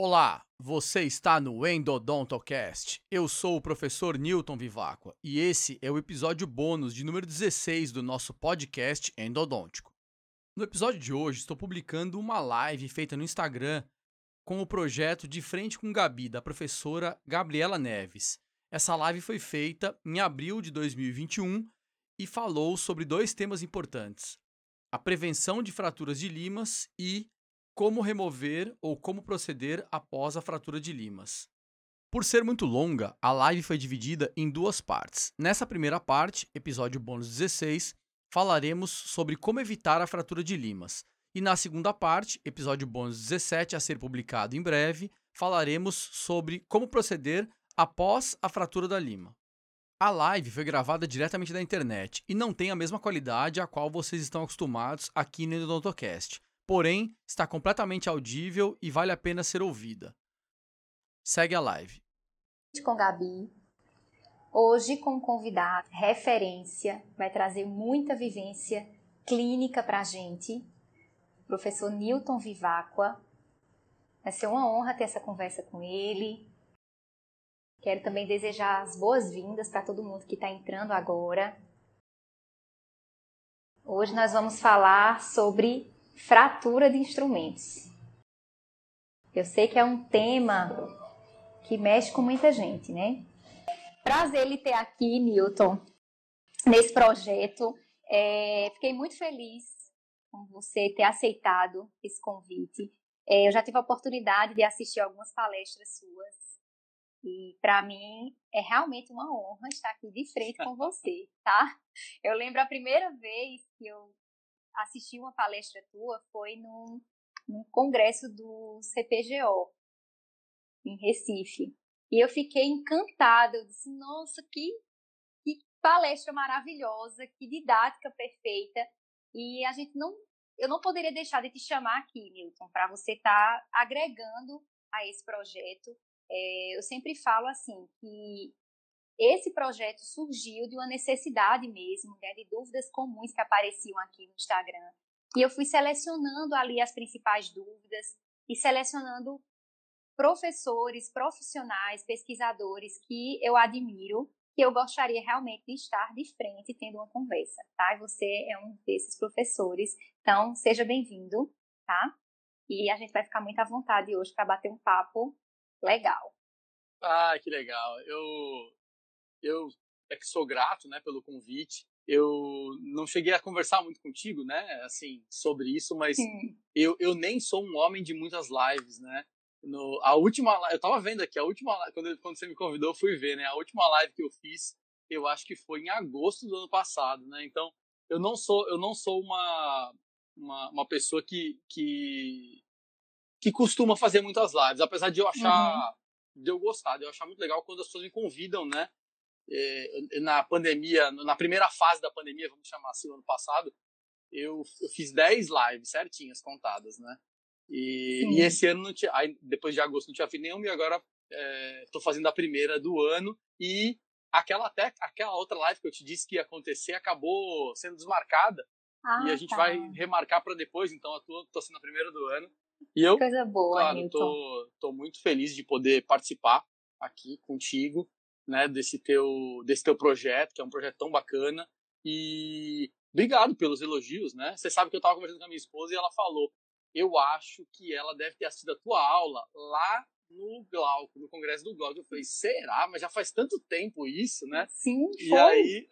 Olá, você está no Endodontocast. Eu sou o professor Newton Vivacqua e esse é o episódio bônus de número 16 do nosso podcast Endodôntico. No episódio de hoje, estou publicando uma live feita no Instagram com o projeto De Frente com Gabi, da professora Gabriela Neves. Essa live foi feita em abril de 2021 e falou sobre dois temas importantes: a prevenção de fraturas de limas e como remover ou como proceder após a fratura de limas. Por ser muito longa, a live foi dividida em duas partes. Nessa primeira parte, episódio bônus 16, falaremos sobre como evitar a fratura de limas. E na segunda parte, episódio bônus 17, a ser publicado em breve, falaremos sobre como proceder após a fratura da lima. A live foi gravada diretamente da internet e não tem a mesma qualidade a qual vocês estão acostumados aqui no Odontocast porém está completamente audível e vale a pena ser ouvida. Segue a live. Com Gabi. Hoje com um convidado, referência, vai trazer muita vivência clínica para a gente, professor Newton Vivacqua. Vai ser uma honra ter essa conversa com ele. Quero também desejar as boas-vindas para todo mundo que está entrando agora. Hoje nós vamos falar sobre fratura de instrumentos. Eu sei que é um tema que mexe com muita gente, né? Prazer ele ter aqui, Newton, nesse projeto. É, fiquei muito feliz com você ter aceitado esse convite. É, eu já tive a oportunidade de assistir algumas palestras suas e para mim é realmente uma honra estar aqui de frente com você, tá? Eu lembro a primeira vez que eu assisti uma palestra tua foi num, num congresso do CPGO, em Recife. E eu fiquei encantada. Eu disse, nossa, que, que palestra maravilhosa, que didática perfeita. E a gente não. Eu não poderia deixar de te chamar aqui, Milton, para você estar tá agregando a esse projeto. É, eu sempre falo assim que esse projeto surgiu de uma necessidade mesmo, né, de dúvidas comuns que apareciam aqui no Instagram. E eu fui selecionando ali as principais dúvidas e selecionando professores, profissionais, pesquisadores que eu admiro, que eu gostaria realmente de estar de frente tendo uma conversa, tá? E você é um desses professores, então seja bem-vindo, tá? E a gente vai ficar muito à vontade hoje para bater um papo legal. Ah, que legal. Eu eu é que sou grato, né, pelo convite. Eu não cheguei a conversar muito contigo, né, assim, sobre isso, mas eu, eu nem sou um homem de muitas lives, né. No, a última eu tava vendo aqui, a última quando, quando você me convidou, eu fui ver, né, a última live que eu fiz, eu acho que foi em agosto do ano passado, né. Então, eu não sou eu não sou uma uma, uma pessoa que, que que costuma fazer muitas lives, apesar de eu achar uhum. de eu gostar, de eu achar muito legal quando as pessoas me convidam, né? É, na pandemia, na primeira fase da pandemia, vamos chamar assim, ano passado, eu, eu fiz 10 lives certinhas, contadas, né? E, e esse ano, não tinha, aí, depois de agosto, não tinha feito nenhuma, e agora estou é, fazendo a primeira do ano. E aquela, até, aquela outra live que eu te disse que ia acontecer acabou sendo desmarcada. Ah, e a gente tá. vai remarcar para depois, então eu tô, tô sendo a primeira do ano. E eu, Coisa boa, claro, tô, tô muito feliz de poder participar aqui contigo né, desse teu, desse teu projeto, que é um projeto tão bacana. E obrigado pelos elogios, né? Você sabe que eu estava conversando com a minha esposa e ela falou: eu acho que ela deve ter assistido a tua aula lá no Glauco, no congresso do Glauco. Eu falei, será? Mas já faz tanto tempo isso, né? Sim, e foi. aí.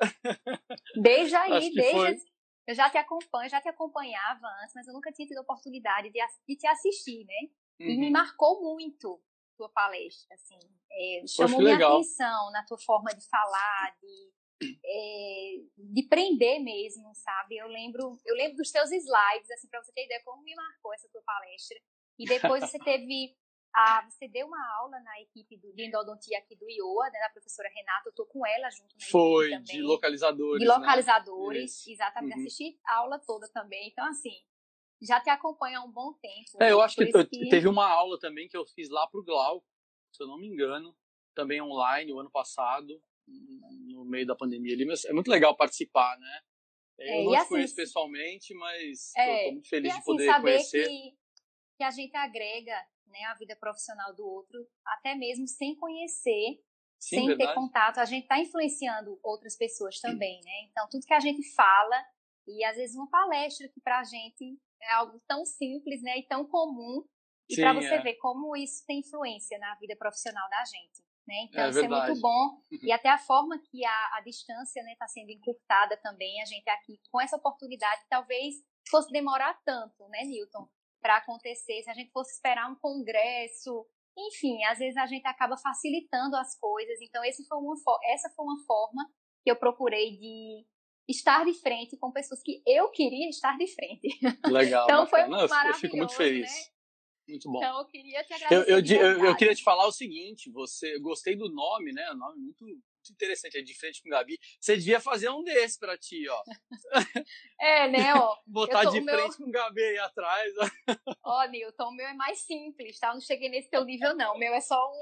Desde aí, desde. Foi. Eu já te acompanho, já te acompanhava antes, mas eu nunca tinha tido a oportunidade de, de te assistir, né? Uhum. E me uhum. marcou muito tua palestra, assim, é, chamou minha legal. atenção na tua forma de falar, de, é, de prender mesmo, sabe? Eu lembro, eu lembro dos teus slides, assim, para você ter ideia como me marcou essa tua palestra. E depois você teve a, você deu uma aula na equipe do, de endodontia aqui do IOA, né, da professora Renata, eu tô com ela junto na Foi, equipe de localizadores. De localizadores, né? exatamente. Uhum. Assisti a aula toda também. Então, assim, já te acompanha há um bom tempo. É, eu acho que, que, teve uma aula também que eu fiz lá pro Glau, se eu não me engano, também online, o ano passado, no meio da pandemia ali, mas é muito legal participar, né? É, eu não te assim, conheço pessoalmente, mas é, muito feliz assim, de poder saber conhecer. Que que a gente agrega né, a vida profissional do outro, até mesmo sem conhecer, Sim, sem verdade. ter contato. A gente está influenciando outras pessoas também, né? Então, tudo que a gente fala, e às vezes uma palestra que para a gente é algo tão simples né, e tão comum, e para você é. ver como isso tem influência na vida profissional da gente. Né? Então, é isso verdade. é muito bom. E até a forma que a, a distância está né, tá sendo encurtada também, a gente aqui com essa oportunidade, talvez fosse demorar tanto, né, Newton, para acontecer, se a gente fosse esperar um congresso, enfim, às vezes a gente acaba facilitando as coisas. Então, esse foi uma, essa foi uma forma que eu procurei de estar de frente com pessoas que eu queria estar de frente. Legal. então, foi Não, Eu fico muito feliz. Né? Muito bom. Então, eu queria te agradecer. Eu, eu, eu, queria te falar o seguinte: você gostei do nome, né? O nome muito, muito interessante, é de frente com Gabi. Você devia fazer um desse pra ti, ó. É, né, ó. Botar tô, de frente meu... com Gabi aí atrás. Ó, Nilton, o meu é mais simples, tá? Eu não cheguei nesse teu nível, não. O meu é só um.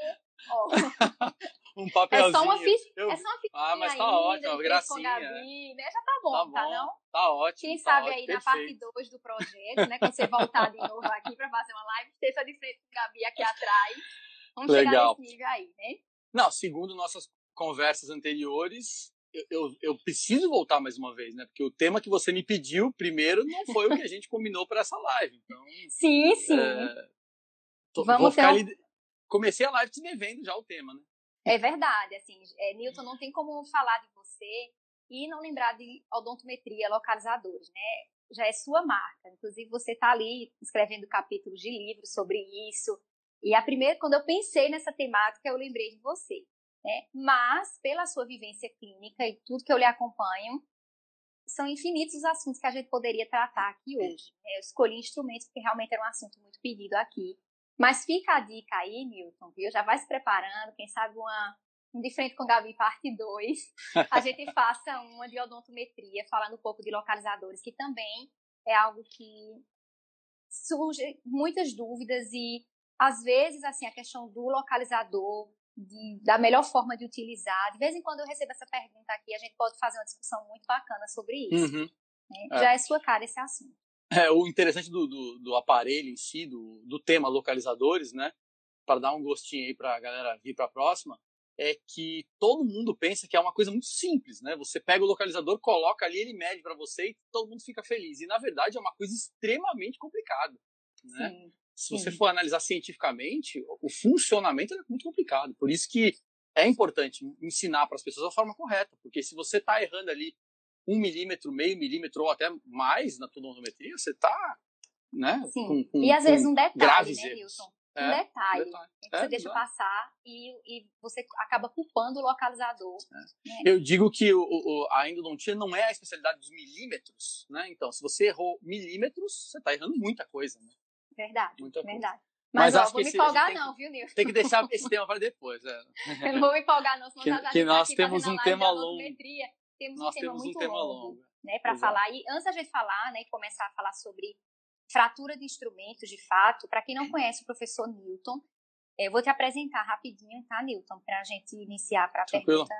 Ó. um papelzinho. É só uma, ficha, eu... é só uma Ah, mas tá ótimo, gracinha. Gabi, né? Já tá bom, tá, bom, tá não? Tá ótimo. Quem tá sabe ótimo, aí perfeito. na parte 2 do projeto, né? Quando você voltar de novo aqui pra fazer uma live, esteja de frente com Gabi aqui atrás. Vamos Legal. chegar nesse nível aí, né? Não, segundo nossas conversas anteriores, eu, eu, eu, preciso voltar mais uma vez, né? Porque o tema que você me pediu primeiro não foi o que a gente combinou para essa live. Então, sim, sim. É, tô, Vamos vou ficar então... ali. Comecei a live te devendo já o tema, né? É verdade, assim, é, Newton, não tem como falar de você e não lembrar de odontometria localizadores, né? Já é sua marca. Inclusive, você está ali escrevendo capítulos de livros sobre isso. E a primeira, quando eu pensei nessa temática, eu lembrei de você. Né? Mas, pela sua vivência clínica e tudo que eu lhe acompanho, são infinitos os assuntos que a gente poderia tratar aqui hoje. Eu escolhi instrumentos porque realmente era um assunto muito pedido aqui. Mas fica a dica aí, Milton, viu? Já vai se preparando, quem sabe uma, um de frente com Gabi parte 2, a gente faça uma de odontometria, falando um pouco de localizadores, que também é algo que surge muitas dúvidas e às vezes assim a questão do localizador de, da melhor forma de utilizar. De vez em quando eu recebo essa pergunta aqui, a gente pode fazer uma discussão muito bacana sobre isso. Uhum. Né? É. Já é sua cara esse assunto. É, o interessante do, do, do, aparelho em si, do, do tema localizadores, né? Para dar um gostinho aí para a galera vir para a próxima, é que todo mundo pensa que é uma coisa muito simples, né? Você pega o localizador, coloca ali, ele mede para você e todo mundo fica feliz. E na verdade é uma coisa extremamente complicada, né? Sim, Se sim. você for analisar cientificamente, o funcionamento é muito complicado. Por isso que é importante ensinar para as pessoas a forma correta, porque se você está errando ali um milímetro, meio milímetro ou até mais na tonometria, você está, né? Sim. Com, com, e às vezes um detalhe, né, Wilson? Um é, detalhe, detalhe. que você é, deixa exatamente. passar e, e você acaba culpando o localizador. É. Né? Eu digo que o, o, a endodontia não é a especialidade dos milímetros, né? Então, se você errou milímetros, você está errando muita coisa, né? Verdade, muita verdade. Coisa. Mas, Mas ó, acho vou que me empolgar não, viu, Nilson? Tem que deixar esse tema para depois. É. Eu não vou me empolgar não, senão que, tá que nós temos um tema longo temos Nós um tema temos muito um tema longo, longo. né, para falar. E antes da gente falar, né, começar a falar sobre fratura de instrumentos, de fato, para quem não conhece o professor Newton, eu vou te apresentar rapidinho, tá, Newton, para a gente iniciar para a pergunta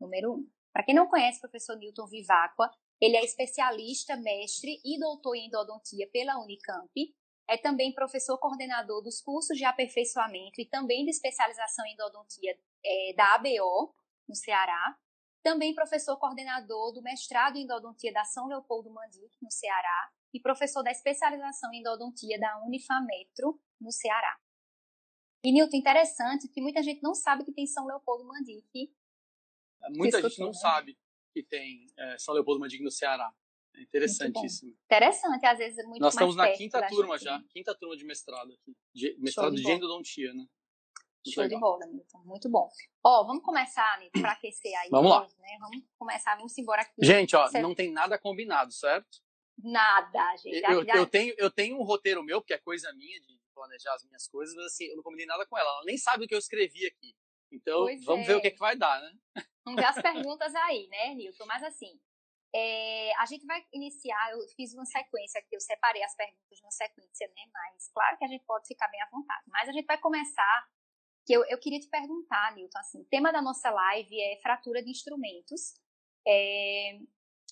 número um. Para quem não conhece o professor Newton Viváqua, ele é especialista, mestre e doutor em endodontia pela Unicamp. É também professor coordenador dos cursos de aperfeiçoamento e também de especialização em endodontia é, da ABO, no Ceará. Também professor coordenador do mestrado em endodontia da São Leopoldo Mandic, no Ceará, e professor da especialização em endodontia da Unifametro, no Ceará. E, Nilton, interessante que muita gente não sabe que tem São Leopoldo Mandic. Muita gente não né? sabe que tem é, São Leopoldo Mandic no Ceará. É interessantíssimo. Interessante, às vezes é muito Nós estamos na quinta turma já, quinta turma de mestrado aqui. De, mestrado de, de endodontia, né? Show de bola, Milton. Muito bom. Ó, vamos começar, Nilton, para aquecer aí. Vamos lá. Né? Vamos começar, vamos embora aqui. Gente, ó, não tem nada combinado, certo? Nada, gente. Eu, eu, tenho, eu tenho um roteiro meu, porque é coisa minha de planejar as minhas coisas, mas assim, eu não combinei nada com ela. Ela nem sabe o que eu escrevi aqui. Então, pois vamos é. ver o que, é que vai dar, né? Vamos ver as perguntas aí, né, Nilton? Mas assim, é, a gente vai iniciar, eu fiz uma sequência aqui, eu separei as perguntas de uma sequência, né? Mas claro que a gente pode ficar bem à vontade. Mas a gente vai começar que eu, eu queria te perguntar, Nilton, assim, o tema da nossa live é fratura de instrumentos, é,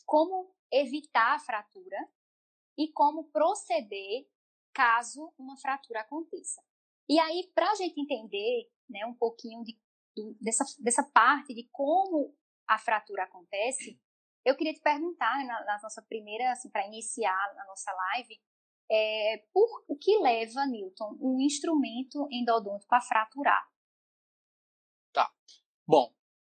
como evitar a fratura e como proceder caso uma fratura aconteça. E aí, para a gente entender né, um pouquinho de, do, dessa, dessa parte de como a fratura acontece, eu queria te perguntar, né, na, na nossa primeira, assim, para iniciar a nossa live, é, por o que leva, Newton, um instrumento endodôntico a fraturar? Tá. Bom,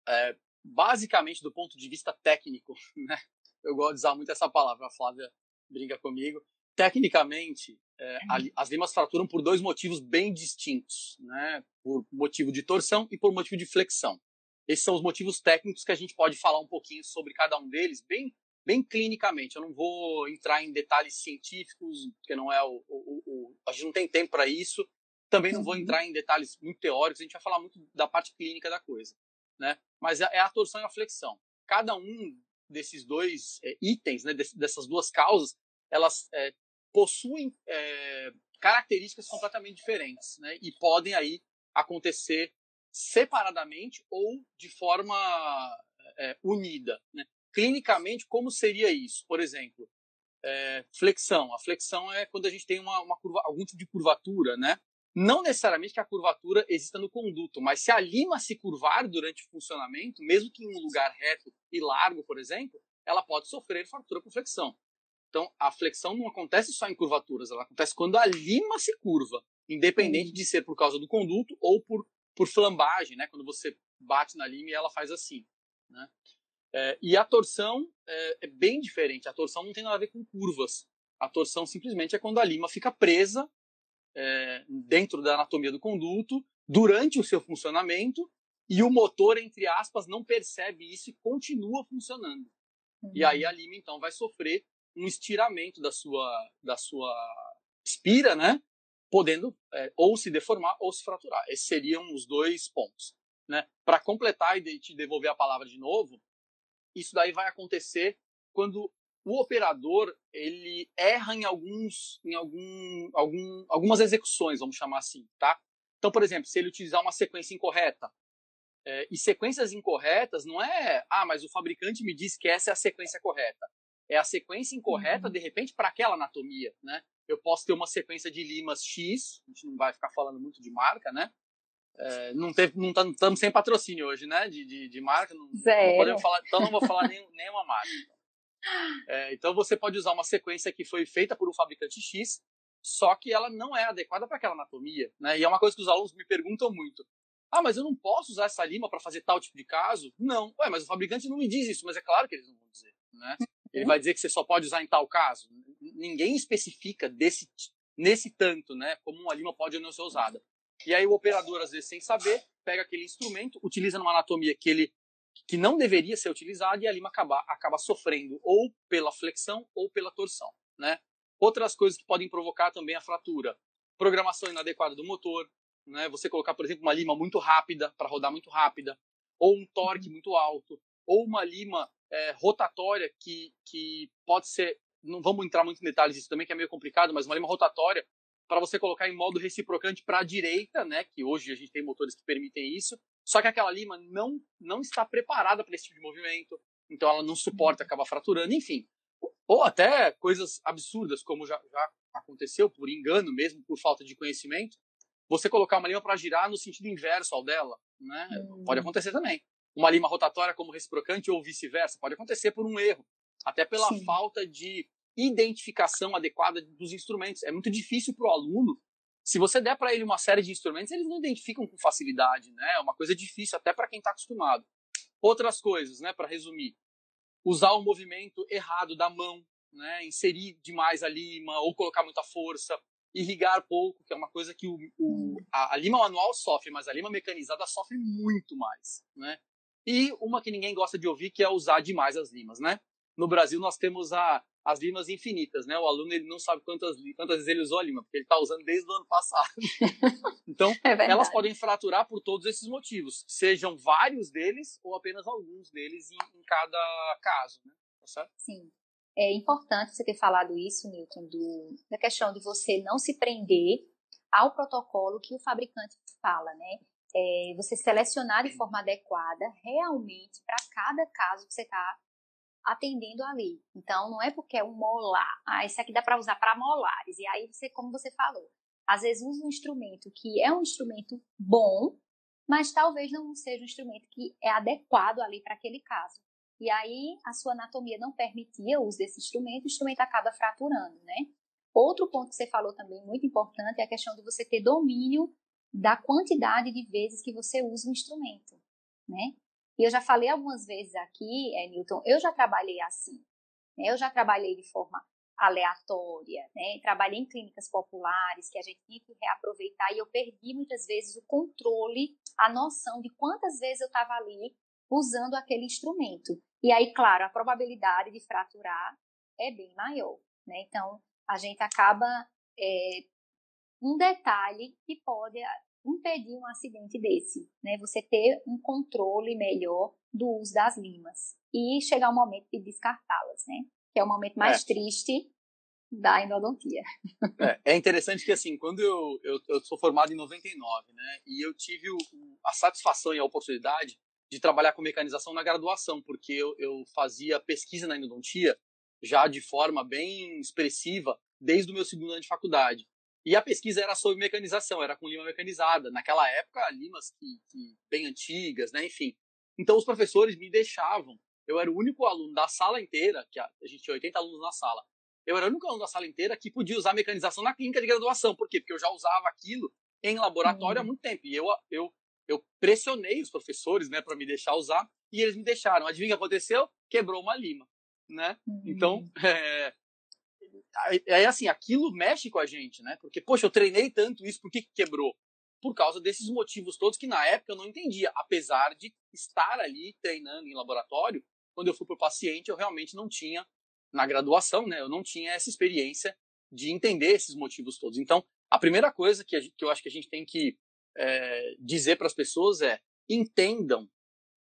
é, basicamente do ponto de vista técnico, né? Eu gosto de usar muito essa palavra, a Flávia brinca comigo. Tecnicamente, é, uhum. as limas fraturam por dois motivos bem distintos, né? Por motivo de torção e por motivo de flexão. Esses são os motivos técnicos que a gente pode falar um pouquinho sobre cada um deles, bem, bem clinicamente. Eu não vou entrar em detalhes científicos, porque não é o, o, o a gente não tem tempo para isso. Também não vou uhum. entrar em detalhes muito teóricos. A gente vai falar muito da parte clínica da coisa, né? Mas é, é a torção e a flexão. Cada um desses dois é, itens, né, dessas duas causas, elas é, possuem é, características completamente diferentes, né? E podem aí acontecer separadamente ou de forma é, unida. Né? Clinicamente, como seria isso? Por exemplo, é, flexão. A flexão é quando a gente tem uma, uma curva, algum tipo de curvatura, né? Não necessariamente que a curvatura exista no conduto, mas se a lima se curvar durante o funcionamento, mesmo que em um lugar reto e largo, por exemplo, ela pode sofrer fratura por flexão. Então, a flexão não acontece só em curvaturas, ela acontece quando a lima se curva, independente de ser por causa do conduto ou por por flambagem, né? Quando você bate na lima e ela faz assim, né? É, e a torção é, é, bem diferente. A torção não tem nada a ver com curvas. A torção simplesmente é quando a lima fica presa é, dentro da anatomia do conduto durante o seu funcionamento e o motor, entre aspas, não percebe isso e continua funcionando. Uhum. E aí a lima então vai sofrer um estiramento da sua da sua espira, né? podendo é, ou se deformar ou se fraturar. Esses seriam os dois pontos. Né? Para completar e te devolver a palavra de novo, isso daí vai acontecer quando o operador ele erra em alguns em algum, algum algumas execuções, vamos chamar assim, tá? Então, por exemplo, se ele utilizar uma sequência incorreta, é, e sequências incorretas não é, ah, mas o fabricante me disse que essa é a sequência correta. É a sequência incorreta, uhum. de repente, para aquela anatomia, né? eu posso ter uma sequência de limas X, a gente não vai ficar falando muito de marca, né? É, não estamos não tá, sem patrocínio hoje, né? De, de, de marca. Não, não podemos falar, então não vou falar nem, nenhuma marca. É, então você pode usar uma sequência que foi feita por um fabricante X, só que ela não é adequada para aquela anatomia, né? E é uma coisa que os alunos me perguntam muito. Ah, mas eu não posso usar essa lima para fazer tal tipo de caso? Não. Ué, mas o fabricante não me diz isso, mas é claro que eles não vão dizer, né? Ele vai dizer que você só pode usar em tal caso. Ninguém especifica desse, nesse tanto, né? Como uma lima pode ou não ser usada. E aí o operador, às vezes, sem saber, pega aquele instrumento, utiliza numa anatomia que ele que não deveria ser utilizada e a lima acaba, acaba sofrendo ou pela flexão ou pela torção, né? Outras coisas que podem provocar também a fratura. Programação inadequada do motor, né? Você colocar, por exemplo, uma lima muito rápida, para rodar muito rápida, ou um torque muito alto, ou uma lima é, rotatória que, que pode ser, não vamos entrar muito em detalhes disso também, que é meio complicado, mas uma lima rotatória para você colocar em modo reciprocante para a direita, né, que hoje a gente tem motores que permitem isso, só que aquela lima não, não está preparada para esse tipo de movimento, então ela não suporta, acaba fraturando, enfim. Ou até coisas absurdas, como já, já aconteceu, por engano mesmo, por falta de conhecimento, você colocar uma lima para girar no sentido inverso ao dela, né? Hum. Pode acontecer também uma lima rotatória como reciprocante ou vice-versa. Pode acontecer por um erro, até pela Sim. falta de identificação adequada dos instrumentos. É muito difícil para o aluno. Se você der para ele uma série de instrumentos, eles não identificam com facilidade, né? É uma coisa difícil até para quem está acostumado. Outras coisas, né? Para resumir, usar o movimento errado da mão, né? Inserir demais a lima ou colocar muita força, irrigar pouco, que é uma coisa que o, o a, a, lima manual sofre, mas a lima mecanizada sofre muito mais, né? E uma que ninguém gosta de ouvir, que é usar demais as limas, né? No Brasil nós temos a, as limas infinitas, né? O aluno ele não sabe quantas, quantas vezes ele usou a lima, porque ele está usando desde o ano passado. então, é elas podem fraturar por todos esses motivos, sejam vários deles ou apenas alguns deles em, em cada caso, né? Tá certo? Sim. É importante você ter falado isso, Newton, do, da questão de você não se prender ao protocolo que o fabricante fala, né? é, você selecionar de forma adequada realmente para cada caso que você está atendendo ali. Então, não é porque é um molar. Ah, esse aqui dá para usar para molares. E aí, você, como você falou, às vezes usa um instrumento que é um instrumento bom, mas talvez não seja um instrumento que é adequado ali para aquele caso. E aí, a sua anatomia não permitia o uso desse instrumento, o instrumento acaba fraturando, né? Outro ponto que você falou também, muito importante, é a questão de você ter domínio da quantidade de vezes que você usa o instrumento, né? E eu já falei algumas vezes aqui, é, Newton, eu já trabalhei assim. Né? Eu já trabalhei de forma aleatória, né? Trabalhei em clínicas populares que a gente tinha que reaproveitar e eu perdi muitas vezes o controle, a noção de quantas vezes eu estava ali usando aquele instrumento. E aí, claro, a probabilidade de fraturar é bem maior, né? Então, a gente acaba é, um detalhe que pode impedir um acidente desse, né? Você ter um controle melhor do uso das limas e chegar o momento de descartá-las, né? Que é o momento mais é. triste da endodontia. É, é, interessante que, assim, quando eu, eu, eu, sou formado em 99, né? E eu tive o, a satisfação e a oportunidade de trabalhar com mecanização na graduação, porque eu, eu fazia pesquisa na endodontia já de forma bem expressiva desde o meu segundo ano de faculdade. E a pesquisa era sobre mecanização, era com lima mecanizada. Naquela época, limas que, que, bem antigas, né? Enfim. Então, os professores me deixavam. Eu era o único aluno da sala inteira, que a, a gente tinha 80 alunos na sala. Eu era o único aluno da sala inteira que podia usar mecanização na clínica de graduação. Por quê? Porque eu já usava aquilo em laboratório há uhum. muito tempo. E eu, eu, eu pressionei os professores né, para me deixar usar e eles me deixaram. Adivinha o que aconteceu? Quebrou uma lima. Né? Então, uhum. é, aí assim, aquilo mexe com a gente, né? Porque, poxa, eu treinei tanto isso, por que, que quebrou? Por causa desses motivos todos que na época eu não entendia, apesar de estar ali treinando em laboratório, quando eu fui para o paciente, eu realmente não tinha, na graduação, né? Eu não tinha essa experiência de entender esses motivos todos. Então, a primeira coisa que, gente, que eu acho que a gente tem que é, dizer para as pessoas é entendam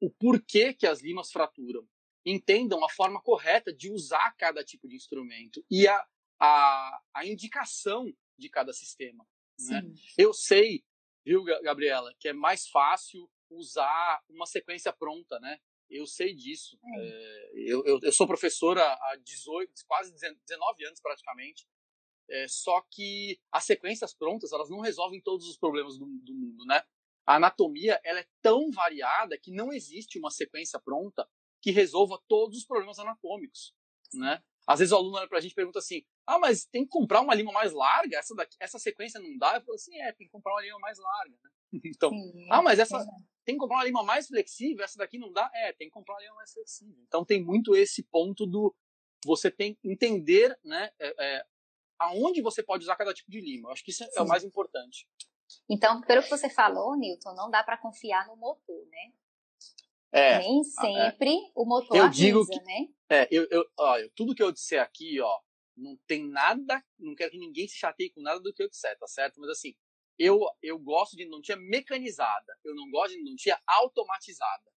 o porquê que as limas fraturam entendam a forma correta de usar cada tipo de instrumento e a, a, a indicação de cada sistema. Né? Eu sei, viu, Gabriela, que é mais fácil usar uma sequência pronta, né? Eu sei disso. É. É, eu, eu, eu, sou professora há 18, quase 19 anos praticamente. É, só que as sequências prontas, elas não resolvem todos os problemas do, do mundo, né? A anatomia, ela é tão variada que não existe uma sequência pronta que resolva todos os problemas anatômicos, né? Às vezes o aluno olha pra gente e pergunta assim: ah, mas tem que comprar uma lima mais larga? Essa, daqui, essa sequência não dá? Eu falo assim: é, tem que comprar uma lima mais larga. Né? Então, Sim, ah, mas essa tem que comprar uma lima mais flexível? Essa daqui não dá? É, tem que comprar uma lima mais flexível. Então tem muito esse ponto do você tem entender, né, é, é, aonde você pode usar cada tipo de lima. Eu acho que isso Sim. é o mais importante. Então, pelo que você falou, Newton, não dá para confiar no motor, né? É, Nem é. sempre é. o motor eu avisa, digo que, né? É, eu, eu, ó, tudo que eu disser aqui, ó, não tem nada, não quero que ninguém se chateie com nada do que eu disser, tá certo? Mas assim, eu, eu gosto de não tinha mecanizada, eu não gosto de não tinha automatizada.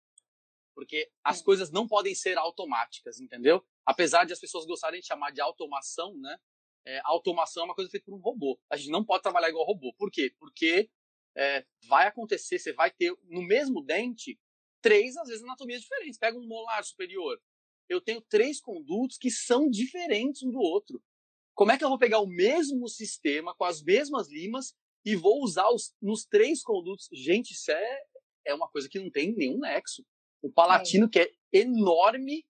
Porque as coisas não podem ser automáticas, entendeu? Apesar de as pessoas gostarem de chamar de automação, né? É, automação é uma coisa feita por um robô. A gente não pode trabalhar igual robô. Por quê? Porque é, vai acontecer, você vai ter no mesmo dente três, às vezes, anatomias diferentes. Pega um molar superior. Eu tenho três condutos que são diferentes um do outro. Como é que eu vou pegar o mesmo sistema, com as mesmas limas, e vou usar os, nos três condutos? Gente, isso é, é uma coisa que não tem nenhum nexo. O palatino, é. que é enorme,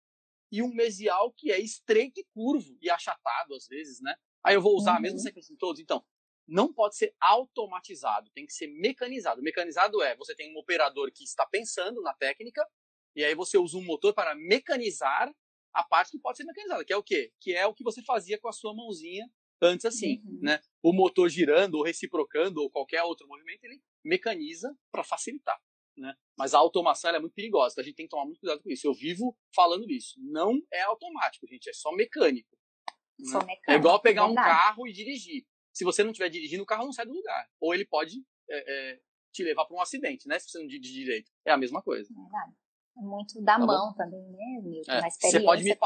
e um mesial que é estreito e curvo, e achatado às vezes, né? Aí eu vou usar uhum. a mesma uhum. sequência em todos. Então, não pode ser automatizado, tem que ser mecanizado. Mecanizado é, você tem um operador que está pensando na técnica, e aí você usa um motor para mecanizar a parte que pode ser mecanizada, que é o quê? Que é o que você fazia com a sua mãozinha antes assim, uhum. né? O motor girando ou reciprocando ou qualquer outro movimento, ele mecaniza para facilitar, né? Mas a automação é muito perigosa, então a gente tem que tomar muito cuidado com isso. Eu vivo falando isso. Não é automático, gente, é só mecânico. Só né? mecânico é igual pegar verdade. um carro e dirigir se você não estiver dirigindo, o carro não sai do lugar. Ou ele pode é, é, te levar para um acidente, né? Se você não dirige direito. É a mesma coisa. Verdade. É muito da tá mão bom? também, né, Milton? É. Você pode, me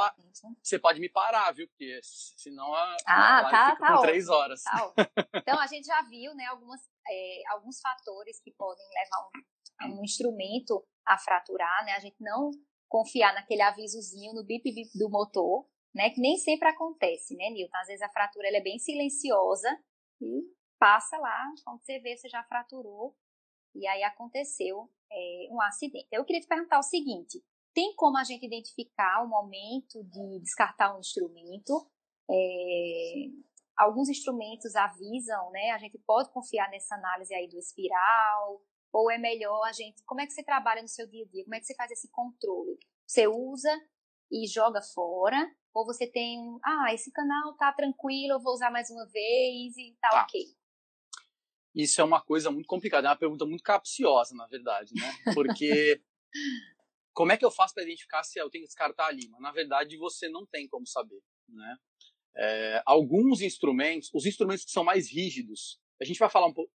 você pode me parar, viu? Porque senão a, ah, a tá, fica tá com três horas. Tá então, a gente já viu né, algumas, é, alguns fatores que podem levar um, um instrumento a fraturar, né? A gente não confiar naquele avisozinho no bip bip do motor, né? Que nem sempre acontece, né, Nilton? Às vezes a fratura é bem silenciosa e passa lá, quando você vê, você já fraturou e aí aconteceu é, um acidente. Eu queria te perguntar o seguinte: tem como a gente identificar o momento de descartar um instrumento? É, alguns instrumentos avisam, né? A gente pode confiar nessa análise aí do espiral, ou é melhor a gente. Como é que você trabalha no seu dia a dia? Como é que você faz esse controle? Você usa e joga fora, ou você tem, ah, esse canal tá tranquilo, eu vou usar mais uma vez e tá, tá. ok. Isso é uma coisa muito complicada, é uma pergunta muito capciosa, na verdade, né? Porque como é que eu faço para identificar se eu tenho que descartar a lima? Na verdade, você não tem como saber, né? É, alguns instrumentos, os instrumentos que são mais rígidos, a gente vai falar um pouco,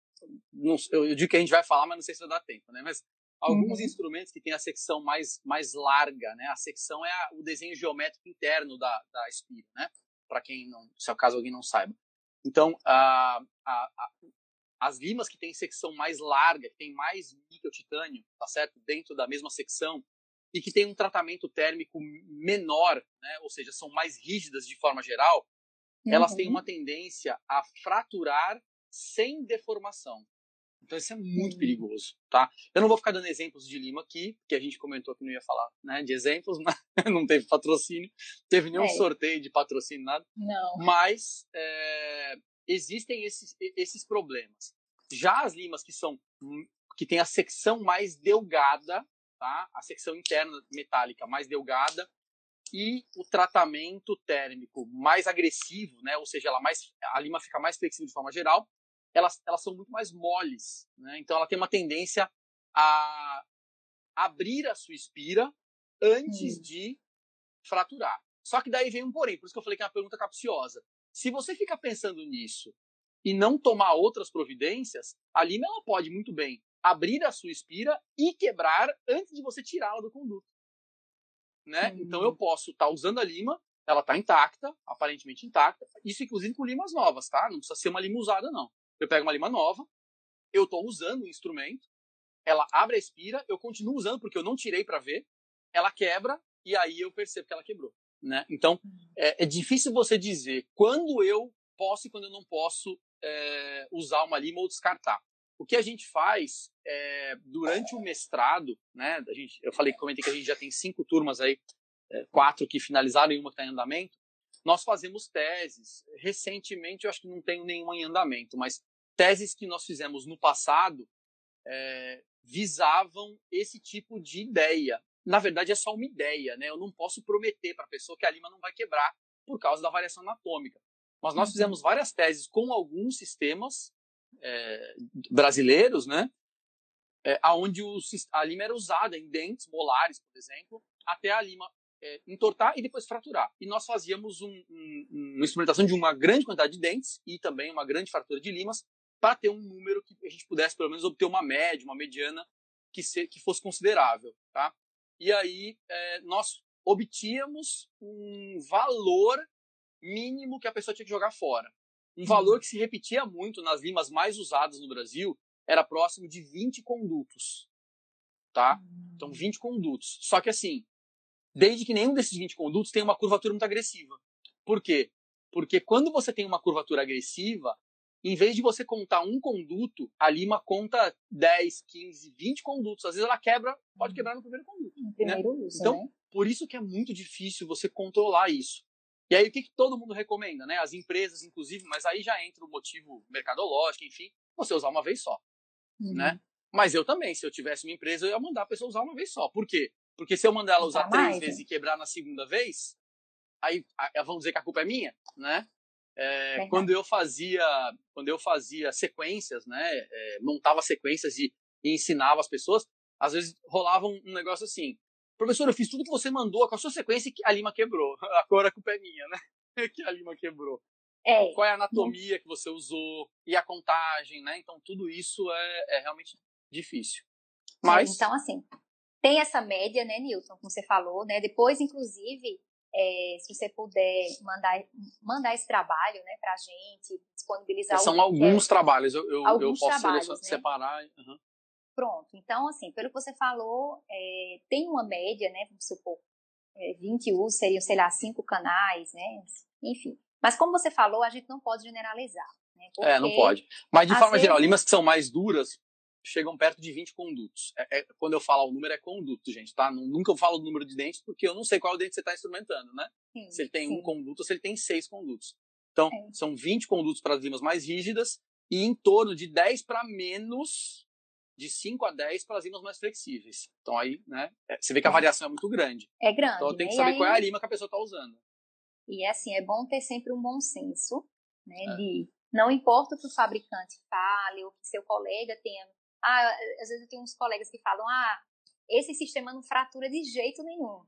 eu digo que a gente vai falar, mas não sei se vai dar tempo, né? Mas alguns uhum. instrumentos que têm a secção mais, mais larga, né? A secção é a, o desenho geométrico interno da, da espira, né? Para quem não, se caso alguém não saiba. Então, a, a, a, as limas que têm secção mais larga, que tem mais níquel titânio, tá certo? Dentro da mesma secção, e que tem um tratamento térmico menor, né? ou seja, são mais rígidas de forma geral, uhum. elas têm uhum. uma tendência a fraturar sem deformação. Então isso é muito uhum. perigoso, tá? Eu não vou ficar dando exemplos de lima aqui, que a gente comentou que não ia falar, né, de exemplos, mas não teve patrocínio, teve nenhum é. sorteio de patrocínio, nada. Não. Mas é, existem esses, esses problemas. Já as limas que são que tem a secção mais delgada, tá? A secção interna metálica mais delgada e o tratamento térmico mais agressivo, né? Ou seja, ela mais a lima fica mais flexível de forma geral elas, elas são muito mais moles. Né? Então, ela tem uma tendência a abrir a sua espira antes hum. de fraturar. Só que daí vem um porém, por isso que eu falei que é uma pergunta capciosa. Se você fica pensando nisso e não tomar outras providências, a lima ela pode muito bem abrir a sua espira e quebrar antes de você tirá-la do conduto. Né? Então eu posso estar tá usando a lima, ela está intacta, aparentemente intacta, isso inclusive com limas novas, tá? Não precisa ser uma lima usada, não. Eu pego uma lima nova, eu estou usando o instrumento, ela abre a espira, eu continuo usando porque eu não tirei para ver, ela quebra e aí eu percebo que ela quebrou. Né? Então, uhum. é, é difícil você dizer quando eu posso e quando eu não posso é, usar uma lima ou descartar. O que a gente faz é, durante o mestrado, né? A gente, eu falei, comentei que a gente já tem cinco turmas aí, é, quatro que finalizaram e uma que está em andamento. Nós fazemos teses. Recentemente, eu acho que não tenho nenhuma em andamento, mas teses que nós fizemos no passado é, visavam esse tipo de ideia. Na verdade, é só uma ideia, né? Eu não posso prometer para a pessoa que a lima não vai quebrar por causa da variação anatômica. Mas nós uhum. fizemos várias teses com alguns sistemas é, brasileiros, né? É, onde o, a lima era usada em dentes molares, por exemplo, até a lima é, entortar e depois fraturar. E nós fazíamos um, um, uma instrumentação de uma grande quantidade de dentes e também uma grande fratura de limas para ter um número que a gente pudesse pelo menos obter uma média, uma mediana que, se, que fosse considerável, tá? E aí é, nós obtínhamos um valor mínimo que a pessoa tinha que jogar fora. Um uhum. valor que se repetia muito nas limas mais usadas no Brasil, era próximo de 20 condutos, tá? Então 20 hum. condutos. Só que assim, desde que nenhum desses 20 condutos tenha uma curvatura muito agressiva. Por quê? Porque quando você tem uma curvatura agressiva, em vez de você contar um conduto, a Lima conta 10, 15, 20 condutos. Às vezes ela quebra, pode quebrar no primeiro conduto. No primeiro né? uso, então, né? por isso que é muito difícil você controlar isso. E aí, o que, que todo mundo recomenda, né? As empresas, inclusive, mas aí já entra o motivo mercadológico, enfim, você usar uma vez só, uhum. né? Mas eu também, se eu tivesse uma empresa, eu ia mandar a pessoa usar uma vez só. Por quê? Porque se eu mandar ela usar três mais, vezes né? e quebrar na segunda vez, aí vão dizer que a culpa é minha, né? É, quando eu fazia quando eu fazia sequências, né, é, montava sequências e, e, ensinava as pessoas, às vezes rolava um, um, negócio assim, professor, eu fiz tudo que você mandou com a sua sequência e a lima quebrou. Agora a culpa é minha, né? que a lima quebrou. É. Qual é a anatomia que você usou e a contagem, né? Então tudo isso é, é realmente difícil. Mas então assim, tem essa média, né, Newton, como você falou, né? Depois, inclusive, é, se você puder mandar, mandar esse trabalho, né, pra gente, disponibilizar São alguns trabalhos, eu, eu, alguns eu posso trabalhos, né? separar. Uhum. Pronto. Então, assim, pelo que você falou, é, tem uma média, né? Vamos supor, é, 20 usos seriam, sei lá, cinco canais, né? Enfim. Mas como você falou, a gente não pode generalizar. Né? é, não pode. Mas de forma vezes... geral, limas que são mais duras chegam perto de 20 condutos. É, é, quando eu falo o número, é conduto, gente, tá? Nunca eu falo o número de dentes, porque eu não sei qual dente você está instrumentando, né? Sim, se ele tem sim. um conduto ou se ele tem seis condutos. Então, é. são 20 condutos para as limas mais rígidas e em torno de 10 para menos, de 5 a 10 para as limas mais flexíveis. Então, aí, né, é, você vê que a é. variação é muito grande. É grande. Então, tem que né? saber aí... qual é a lima que a pessoa está usando. E, assim, é bom ter sempre um bom senso, né, é. de não importa o que o fabricante fale ou que seu colega tenha. Ah, às vezes eu tenho uns colegas que falam: ah, esse sistema não fratura de jeito nenhum.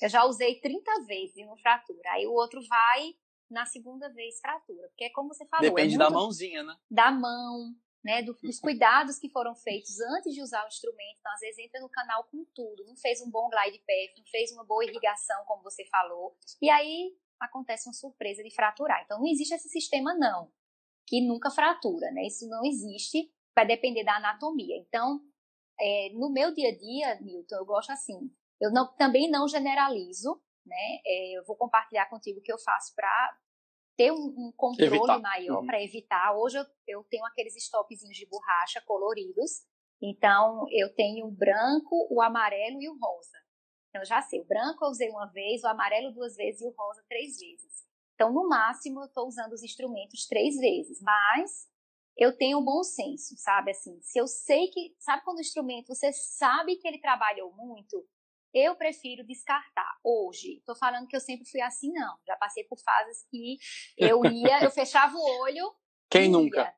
Eu já usei 30 vezes e não fratura. Aí o outro vai na segunda vez fratura. Porque é como você falou. É Depende é da mãozinha, né? Da mão, né? Do, dos cuidados que foram feitos antes de usar o instrumento. Então, às vezes, entra no canal com tudo. Não fez um bom glide path, não fez uma boa irrigação, como você falou. E aí acontece uma surpresa de fraturar. Então, não existe esse sistema, não que nunca fratura, né? Isso não existe, vai depender da anatomia. Então, é, no meu dia a dia, Milton, eu gosto assim. Eu não, também não generalizo, né? É, eu vou compartilhar contigo o que eu faço para ter um, um controle evitar. maior, uhum. para evitar. Hoje eu, eu tenho aqueles stopzinhos de borracha coloridos. Então, eu tenho o branco, o amarelo e o rosa. Então, já sei, o branco eu usei uma vez, o amarelo duas vezes e o rosa três vezes. Então, no máximo, eu estou usando os instrumentos três vezes, mas eu tenho um bom senso, sabe? Assim, se eu sei que, sabe quando o instrumento você sabe que ele trabalhou muito, eu prefiro descartar. Hoje, estou falando que eu sempre fui assim, não. Já passei por fases que eu ia, eu fechava o olho. Quem nunca?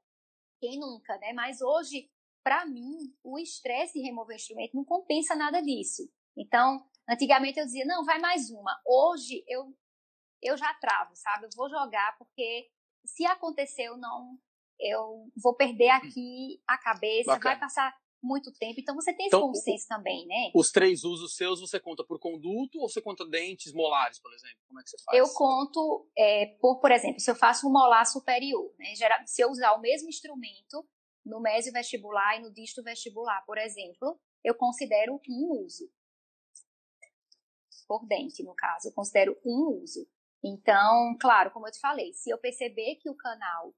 Quem nunca, né? Mas hoje, para mim, o estresse de remover o instrumento não compensa nada disso. Então, antigamente eu dizia, não, vai mais uma. Hoje eu eu já travo, sabe? Eu vou jogar porque se acontecer eu não, eu vou perder hum. aqui a cabeça, Bacana. vai passar muito tempo. Então você tem esse então, bom senso também, né? Os três usos seus você conta por conduto ou você conta dentes molares, por exemplo? Como é que você faz? Eu conto é, por, por exemplo, se eu faço um molar superior, né? Se eu usar o mesmo instrumento no mésio vestibular e no disto vestibular, por exemplo, eu considero um uso. Por dente, no caso, eu considero um uso. Então, claro, como eu te falei, se eu perceber que o canal.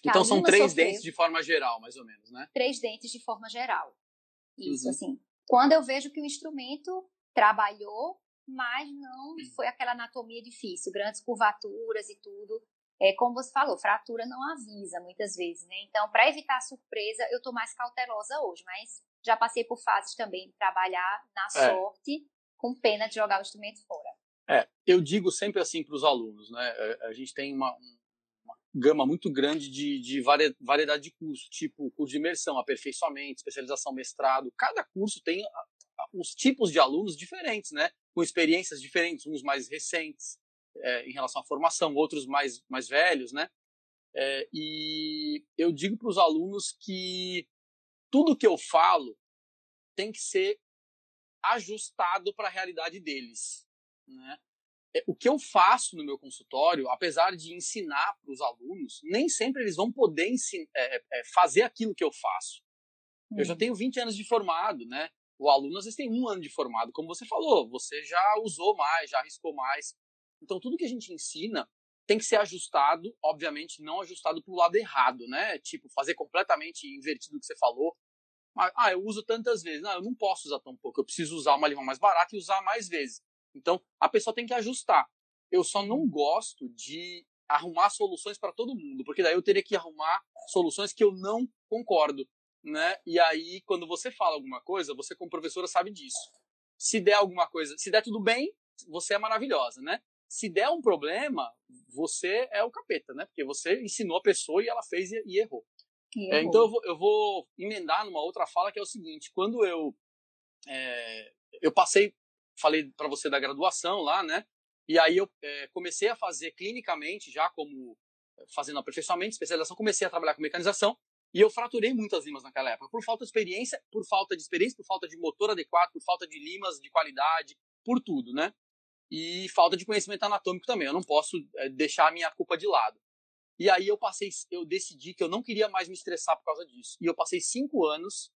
Que então são três sofreu, dentes de forma geral, mais ou menos, né? Três dentes de forma geral. Isso, uhum. assim. Quando eu vejo que o instrumento trabalhou, mas não foi aquela anatomia difícil, grandes curvaturas e tudo. É como você falou, fratura não avisa muitas vezes, né? Então, para evitar a surpresa, eu estou mais cautelosa hoje, mas já passei por fases também de trabalhar na é. sorte, com pena de jogar o instrumento fora. É, eu digo sempre assim para os alunos, né? É, a gente tem uma, uma gama muito grande de, de variedade de cursos, tipo curso de imersão, aperfeiçoamento, especialização, mestrado. Cada curso tem os tipos de alunos diferentes, né? Com experiências diferentes, uns mais recentes é, em relação à formação, outros mais, mais velhos, né? É, e eu digo para os alunos que tudo que eu falo tem que ser ajustado para a realidade deles. Né? É, o que eu faço no meu consultório, apesar de ensinar para os alunos, nem sempre eles vão poder ensinar, é, é, fazer aquilo que eu faço. Hum. Eu já hum. tenho 20 anos de formado, né? O aluno às vezes tem um ano de formado, como você falou, você já usou mais, já arriscou mais. Então tudo que a gente ensina tem que ser ajustado, obviamente não ajustado para o lado errado, né? Tipo, fazer completamente invertido o que você falou. Ah, eu uso tantas vezes. Não, eu não posso usar tão pouco. Eu preciso usar uma lima mais barata e usar mais vezes. Então, a pessoa tem que ajustar. Eu só não gosto de arrumar soluções para todo mundo, porque daí eu teria que arrumar soluções que eu não concordo, né? E aí, quando você fala alguma coisa, você como professora sabe disso. Se der alguma coisa, se der tudo bem, você é maravilhosa, né? Se der um problema, você é o capeta, né? Porque você ensinou a pessoa e ela fez e, e errou. E é, então eu vou, eu vou, emendar numa outra fala que é o seguinte: quando eu é, eu passei falei para você da graduação lá, né? E aí eu é, comecei a fazer clinicamente, já como eh, fazendo aperfeiçoamento, especialização, comecei a trabalhar com mecanização e eu fraturei muitas limas naquela época, por falta de experiência, por falta de experiência, por falta de motor adequado, por falta de limas de qualidade, por tudo, né? E falta de conhecimento anatômico também. Eu não posso é, deixar a minha culpa de lado. E aí eu passei, eu decidi que eu não queria mais me estressar por causa disso. E eu passei cinco anos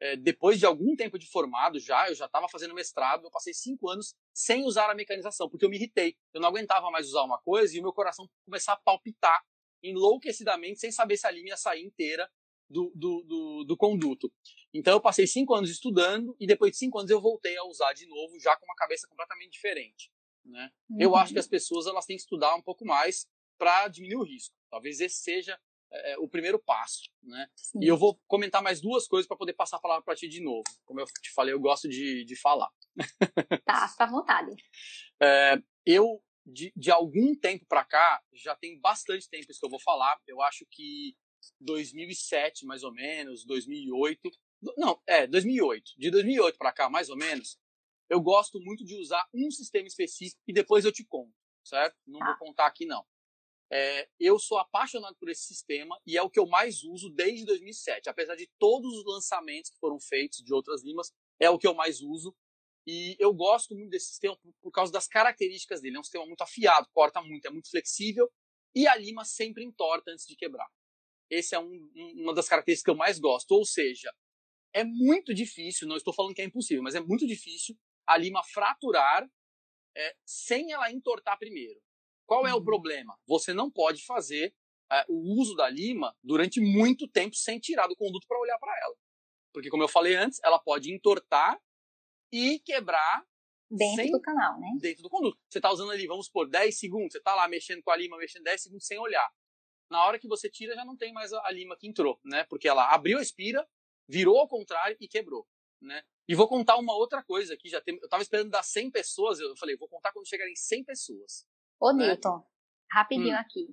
é, depois de algum tempo de formado já, eu já estava fazendo mestrado, eu passei cinco anos sem usar a mecanização, porque eu me irritei. Eu não aguentava mais usar uma coisa e o meu coração começar a palpitar enlouquecidamente, sem saber se a linha ia sair inteira do, do, do, do, conduto. Então eu passei cinco anos estudando e depois de cinco anos eu voltei a usar de novo, já com uma cabeça completamente diferente. Né? Uhum. Eu acho que as pessoas elas têm que estudar um pouco mais para diminuir o risco. Talvez esse seja é, o primeiro passo, né? Sim. E eu vou comentar mais duas coisas para poder passar a palavra para ti de novo. Como eu te falei, eu gosto de, de falar. Tá, fica à vontade. É, eu, de, de algum tempo para cá, já tem bastante tempo isso que eu vou falar. Eu acho que 2007, mais ou menos, 2008. Não, é, 2008. De 2008 para cá, mais ou menos, eu gosto muito de usar um sistema específico e depois eu te conto, certo? Não vou tá. contar aqui, não. É, eu sou apaixonado por esse sistema e é o que eu mais uso desde 2007. Apesar de todos os lançamentos que foram feitos de outras limas, é o que eu mais uso. E eu gosto muito desse sistema por, por causa das características dele. É um sistema muito afiado, corta muito, é muito flexível e a lima sempre entorta antes de quebrar. Esse é um, uma das características que eu mais gosto. Ou seja, é muito difícil, não estou falando que é impossível, mas é muito difícil a lima fraturar é, sem ela entortar primeiro. Qual é o uhum. problema? Você não pode fazer é, o uso da lima durante muito tempo sem tirar do conduto para olhar para ela. Porque, como eu falei antes, ela pode entortar e quebrar Dentro sem, do canal, né? Dentro do conduto. Você está usando ali, vamos por 10 segundos, você está lá mexendo com a lima, mexendo 10 segundos sem olhar. Na hora que você tira, já não tem mais a, a lima que entrou, né? Porque ela abriu a espira, virou ao contrário e quebrou, né? E vou contar uma outra coisa aqui, já tem, eu estava esperando dar 100 pessoas, eu falei, vou contar quando chegarem 100 pessoas. Ô, né? Newton, rapidinho hum. aqui.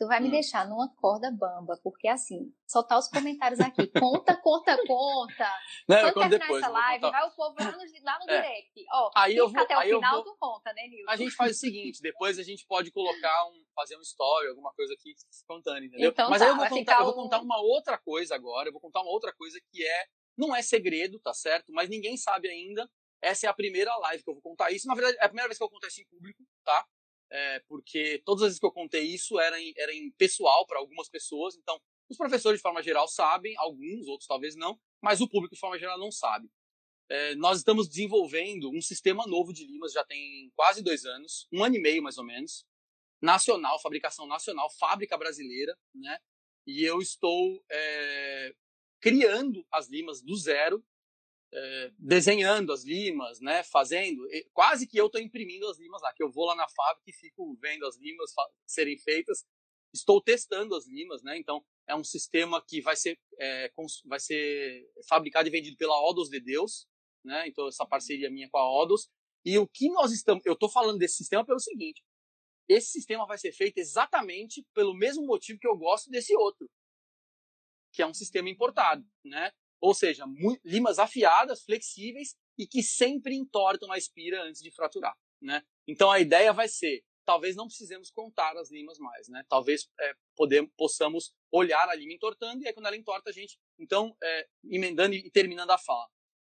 Tu vai hum. me deixar numa corda bamba, porque assim, soltar os comentários aqui. Conta, conta, conta. Não, Quando terminar depois, essa live, vai o povo lá no, lá no é. direct. Ó, aí eu vou, até o final, vou... tu conta, né, Nilton? A gente faz o seguinte, depois a gente pode colocar um, fazer um story, alguma coisa aqui contando, entendeu? Então, Mas tá, aí eu vou, contar, um... eu vou contar uma outra coisa agora, eu vou contar uma outra coisa que é, não é segredo, tá certo? Mas ninguém sabe ainda. Essa é a primeira live que eu vou contar isso. Na verdade, é a primeira vez que eu conto isso em público, tá? É, porque todas as vezes que eu contei isso era em, era em pessoal para algumas pessoas, então os professores de forma geral sabem, alguns, outros talvez não, mas o público de forma geral não sabe. É, nós estamos desenvolvendo um sistema novo de limas já tem quase dois anos, um ano e meio mais ou menos, nacional, fabricação nacional, fábrica brasileira, né? E eu estou é, criando as limas do zero é, desenhando as limas, né, fazendo, quase que eu estou imprimindo as limas lá, que eu vou lá na fábrica e fico vendo as limas serem feitas, estou testando as limas, né, então é um sistema que vai ser, é, vai ser fabricado e vendido pela Odos de Deus, né, então essa parceria minha com a Odos, e o que nós estamos, eu estou falando desse sistema pelo seguinte, esse sistema vai ser feito exatamente pelo mesmo motivo que eu gosto desse outro, que é um sistema importado, né? Ou seja, limas afiadas, flexíveis e que sempre entortam a espira antes de fraturar. Né? Então a ideia vai ser, talvez não precisemos contar as limas mais, né? Talvez é, podemos, possamos olhar a lima entortando e aí quando ela entorta a gente, então é, emendando e terminando a fala.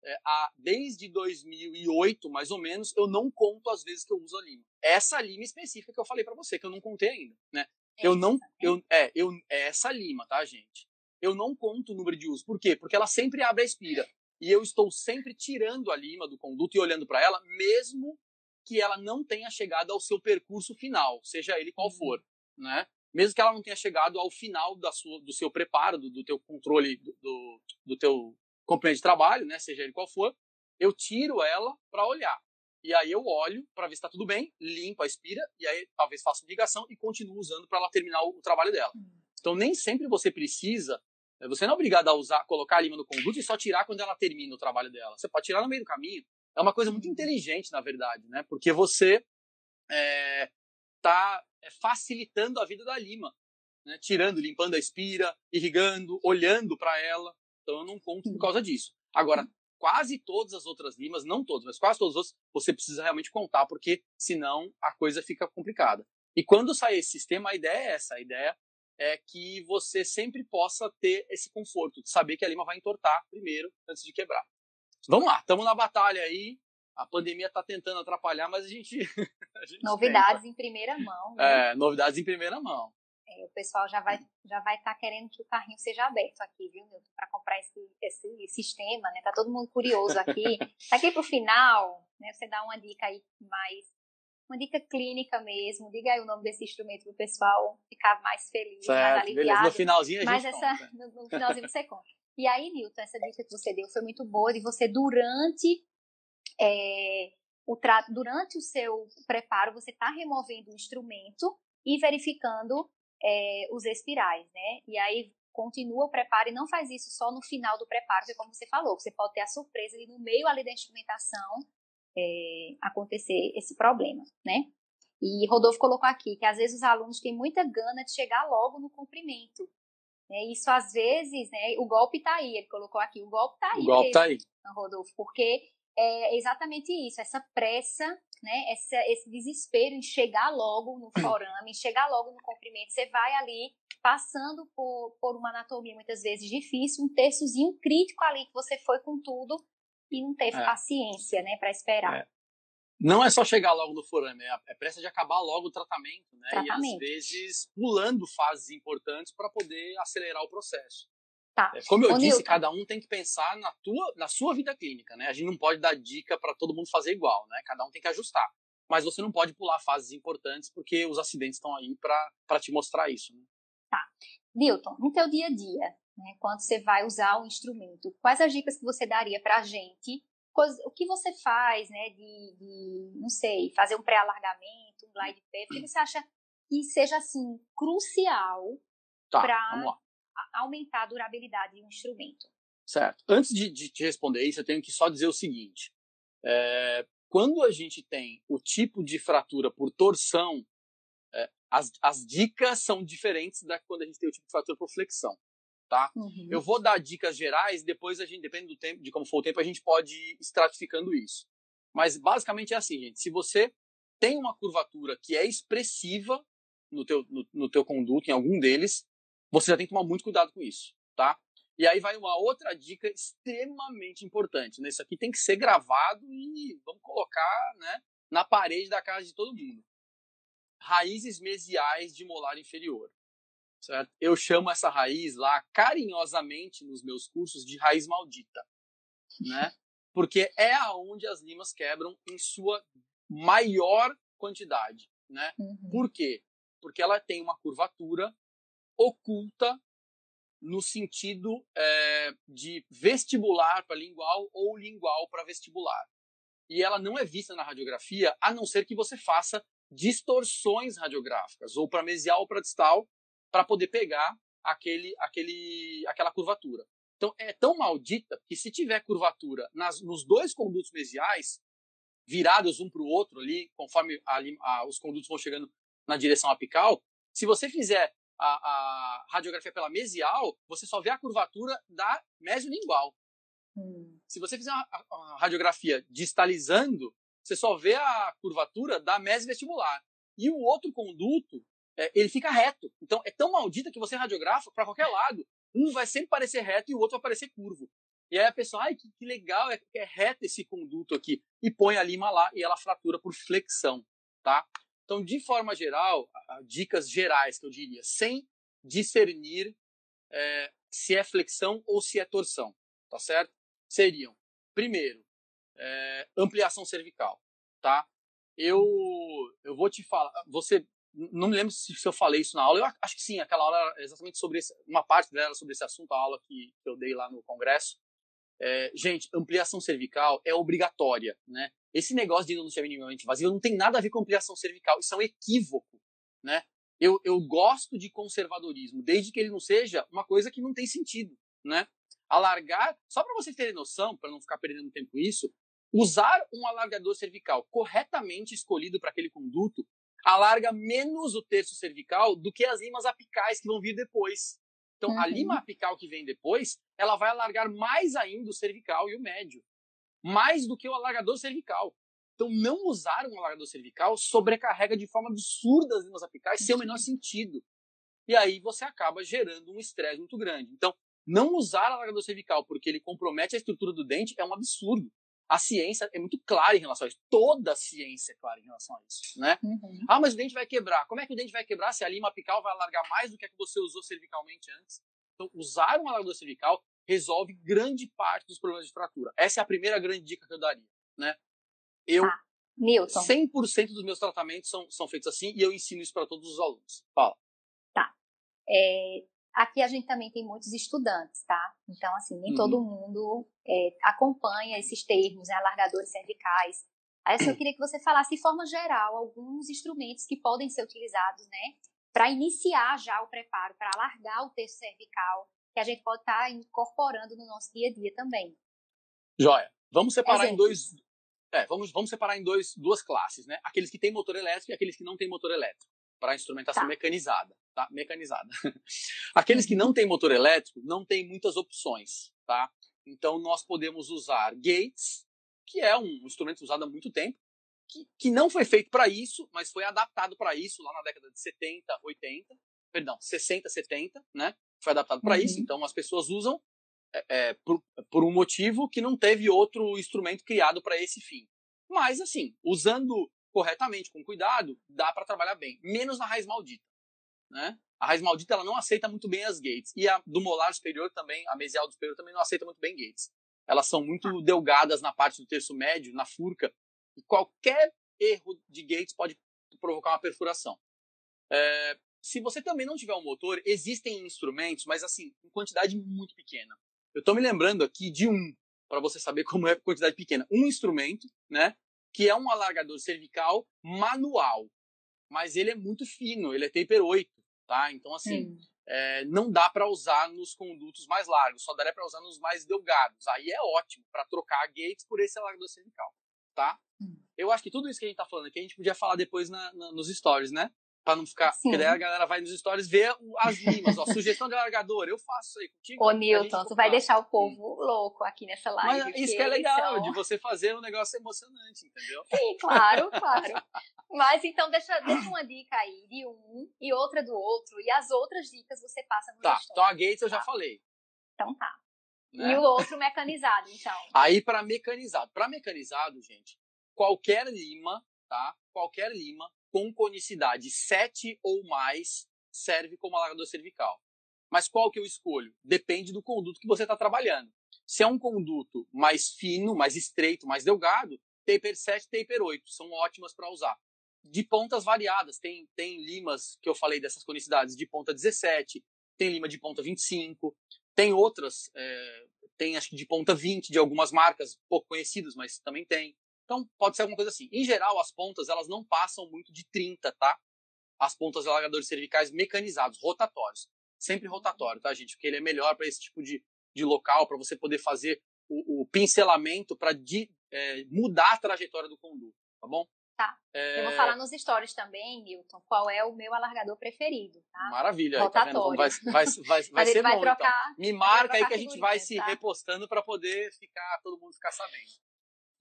É, a, desde 2008, mais ou menos, eu não conto as vezes que eu uso a lima. Essa lima específica que eu falei para você, que eu não contei ainda, né? Eu não, eu, é, eu, é essa lima, tá, gente? Eu não conto o número de uso. Por quê? Porque ela sempre abre a espira. E eu estou sempre tirando a lima do conduto e olhando para ela, mesmo que ela não tenha chegado ao seu percurso final, seja ele qual for, uhum. né? Mesmo que ela não tenha chegado ao final da sua, do seu preparo, do, do teu controle, do, do, do teu companheiro de trabalho, né? Seja ele qual for, eu tiro ela para olhar. E aí eu olho para ver se está tudo bem, limpo a espira, e aí talvez faça ligação e continuo usando para ela terminar o, o trabalho dela. Uhum. Então nem sempre você precisa você não é obrigado a usar, colocar a lima no conduto e só tirar quando ela termina o trabalho dela. Você pode tirar no meio do caminho. É uma coisa muito inteligente, na verdade, né? Porque você está é, é, facilitando a vida da lima, né? tirando, limpando a espira, irrigando, olhando para ela. Então eu não conto por causa disso. Agora, quase todas as outras limas, não todas, mas quase todas as outras, você precisa realmente contar, porque senão a coisa fica complicada. E quando sai esse sistema, a ideia é essa, a ideia é que você sempre possa ter esse conforto de saber que a lima vai entortar primeiro antes de quebrar. Vamos lá, estamos na batalha aí. A pandemia está tentando atrapalhar, mas a gente. a gente novidades tenta. em primeira mão. Né? É, novidades em primeira mão. É, o pessoal já vai já vai estar tá querendo que o carrinho seja aberto aqui, viu, para comprar esse, esse sistema, né? Tá todo mundo curioso aqui. Daqui para o final, né? Você dá uma dica aí mais uma dica clínica mesmo. Diga aí o nome desse instrumento para o pessoal ficar mais feliz, certo, mais aliviado. Beleza. No finalzinho a Mas gente essa, conta. no, no finalzinho você conta. E aí, Nilton, essa dica que você deu foi muito boa de você durante é, o tra... durante o seu preparo você está removendo o instrumento e verificando é, os espirais, né? E aí continua o preparo e não faz isso só no final do preparo, porque como você falou, você pode ter a surpresa de no meio ali da instrumentação é, acontecer esse problema, né? E Rodolfo colocou aqui que às vezes os alunos têm muita gana de chegar logo no cumprimento. Né? Isso às vezes, né? O golpe está aí, ele colocou aqui, o golpe está aí. O golpe está aí. Rodolfo, porque é exatamente isso, essa pressa, né, essa, esse desespero em chegar logo no forame, em chegar logo no comprimento. Você vai ali passando por, por uma anatomia muitas vezes difícil, um terçozinho crítico ali que você foi com tudo e não teve é. paciência, né, para esperar. É. Não é só chegar logo no forame, é, é pressa de acabar logo o tratamento, né? Tratamento. E às vezes pulando fases importantes para poder acelerar o processo. Tá. É, como eu Ô, disse, Newton. cada um tem que pensar na, tua, na sua vida clínica, né? A gente não pode dar dica para todo mundo fazer igual, né? Cada um tem que ajustar. Mas você não pode pular fases importantes porque os acidentes estão aí para te mostrar isso. Né? Tá. Newton, no teu dia a dia, né, quando você vai usar o instrumento, quais as dicas que você daria para a gente? O que você faz, né, de, de não sei, fazer um pré-alargamento, um glide pé, o que você acha que seja, assim, crucial tá, para aumentar a durabilidade de um instrumento. Certo. Antes de, de te responder isso, eu tenho que só dizer o seguinte: é, quando a gente tem o tipo de fratura por torção, é, as, as dicas são diferentes da quando a gente tem o tipo de fratura por flexão. Tá? Uhum. Eu vou dar dicas gerais, depois a gente, depende do tempo, de como for o tempo, a gente pode ir estratificando isso. Mas basicamente é assim, gente. Se você tem uma curvatura que é expressiva no teu, no, no teu conduto, em algum deles, você já tem que tomar muito cuidado com isso, tá? E aí vai uma outra dica extremamente importante. Né? Isso aqui tem que ser gravado e vamos colocar né, na parede da casa de todo mundo. Raízes mesiais de molar inferior. Certo? Eu chamo essa raiz lá carinhosamente nos meus cursos de raiz maldita. Né? Porque é aonde as limas quebram em sua maior quantidade. Né? Uhum. Por quê? Porque ela tem uma curvatura oculta no sentido é, de vestibular para lingual ou lingual para vestibular. E ela não é vista na radiografia, a não ser que você faça distorções radiográficas, ou para mesial ou para distal, para poder pegar aquele, aquele, aquela curvatura. Então, é tão maldita que se tiver curvatura nas, nos dois condutos mesiais, virados um para o outro ali, conforme a, a, os condutos vão chegando na direção apical, se você fizer a, a radiografia pela mesial, você só vê a curvatura da mesiolingual. Hum. Se você fizer uma, uma, radiografia distalizando, você só vê a curvatura da mesovestibular. E o outro conduto, é, ele fica reto. Então, é tão maldita que você radiografa para qualquer lado. Um vai sempre parecer reto e o outro vai parecer curvo. E aí a pessoa, ai, que, que legal, é, é reto esse conduto aqui. E põe a lima lá e ela fratura por flexão, tá? Então, de forma geral, dicas gerais que eu diria, sem discernir é, se é flexão ou se é torção, tá certo? Seriam, primeiro, é, ampliação cervical, tá? Eu, eu vou te falar, você, não me lembro se, se eu falei isso na aula, eu acho que sim, aquela aula era exatamente sobre esse, uma parte dela sobre esse assunto, a aula que, que eu dei lá no congresso. É, gente, ampliação cervical é obrigatória, né? Esse negócio de denúncia minimamente invasiva não tem nada a ver com ampliação cervical. Isso é um equívoco, né? Eu, eu gosto de conservadorismo, desde que ele não seja uma coisa que não tem sentido, né? Alargar, só para vocês terem noção, para não ficar perdendo tempo isso, usar um alargador cervical corretamente escolhido para aquele conduto alarga menos o terço cervical do que as limas apicais que vão vir depois. Então, uhum. a lima apical que vem depois, ela vai alargar mais ainda o cervical e o médio mais do que o alargador cervical. Então, não usar um alargador cervical sobrecarrega de forma absurda as limas apicais, sem o menor sentido. E aí você acaba gerando um estresse muito grande. Então, não usar alargador cervical porque ele compromete a estrutura do dente é um absurdo. A ciência é muito clara em relação a isso. Toda a ciência é clara em relação a isso, né? Uhum. Ah, mas o dente vai quebrar. Como é que o dente vai quebrar se a lima apical vai alargar mais do que a que você usou cervicalmente antes? Então, usar um alargador cervical resolve grande parte dos problemas de fratura. Essa é a primeira grande dica que eu daria, né? Eu ah, Newton. 100% dos meus tratamentos são, são feitos assim e eu ensino isso para todos os alunos. Fala. Tá. É, Aqui a gente também tem muitos estudantes, tá? Então, assim, nem uhum. todo mundo é, acompanha esses termos, né, alargadores cervicais. Aí, assim, eu queria que você falasse, de forma geral, alguns instrumentos que podem ser utilizados, né, para iniciar já o preparo, para alargar o terço cervical, que a gente pode estar tá incorporando no nosso dia a dia também. Joia. Vamos separar Exemplos. em dois. É, vamos, vamos separar em dois, duas classes, né? Aqueles que têm motor elétrico e aqueles que não têm motor elétrico para instrumentação tá. mecanizada, tá? Mecanizada. Aqueles que não têm motor elétrico não têm muitas opções, tá? Então nós podemos usar gates, que é um instrumento usado há muito tempo, que, que não foi feito para isso, mas foi adaptado para isso lá na década de 70, 80, perdão, 60, 70, né? Foi adaptado para uhum. isso, então as pessoas usam é, é, por, por um motivo que não teve outro instrumento criado para esse fim. Mas, assim, usando corretamente, com cuidado, dá para trabalhar bem. Menos na raiz maldita. Né? A raiz maldita ela não aceita muito bem as gates. E a do molar superior também, a mesial do superior também não aceita muito bem gates. Elas são muito delgadas na parte do terço médio, na furca. E qualquer erro de gates pode provocar uma perfuração. É, se você também não tiver um motor, existem instrumentos, mas assim, em quantidade muito pequena. Eu estou me lembrando aqui de um, para você saber como é quantidade pequena. Um instrumento, né? que é um alargador cervical manual, mas ele é muito fino, ele é taper 8, tá? Então, assim, é, não dá para usar nos condutos mais largos, só daria para usar nos mais delgados. Aí é ótimo para trocar gates por esse alargador cervical, tá? Hum. Eu acho que tudo isso que a gente tá falando aqui, a gente podia falar depois na, na, nos stories, né? Pra não ficar. Sim. Porque daí a galera vai nos stories ver as limas, ó. Sugestão de alargador, eu faço isso aí contigo. Ô, Newton, tu vai deixar o povo louco aqui nessa live. Mas isso que é legal, são... de você fazer um negócio emocionante, entendeu? Sim, claro, claro. Mas então deixa, deixa uma dica aí de um e outra do outro. E as outras dicas você passa no Tá, então a Gates eu já tá. falei. Então tá. Né? E o outro mecanizado, então. Aí para mecanizado. Para mecanizado, gente, qualquer lima, tá? Qualquer lima com conicidade 7 ou mais serve como alargador cervical. Mas qual que eu escolho? Depende do conduto que você está trabalhando. Se é um conduto mais fino, mais estreito, mais delgado, taper 7, taper 8 são ótimas para usar. De pontas variadas, tem, tem limas que eu falei dessas conicidades de ponta 17, tem lima de ponta 25, tem outras, é, tem acho que de ponta 20 de algumas marcas pouco conhecidas, mas também tem. Então, pode ser alguma coisa assim. Em geral, as pontas, elas não passam muito de 30, tá? As pontas alargadores cervicais mecanizados, rotatórios. Sempre rotatório, tá, gente? Porque ele é melhor para esse tipo de, de local, para você poder fazer o, o pincelamento para é, mudar a trajetória do conduto, tá bom? Tá. É... Eu vou falar nos stories também, Newton, qual é o meu alargador preferido, tá? Maravilha. Rotatório. Aí, tá vai, vai, vai, vai ser vai bom, então. trocar, então. Me marca aí que a gente vai se tá? repostando para poder ficar, todo mundo ficar sabendo.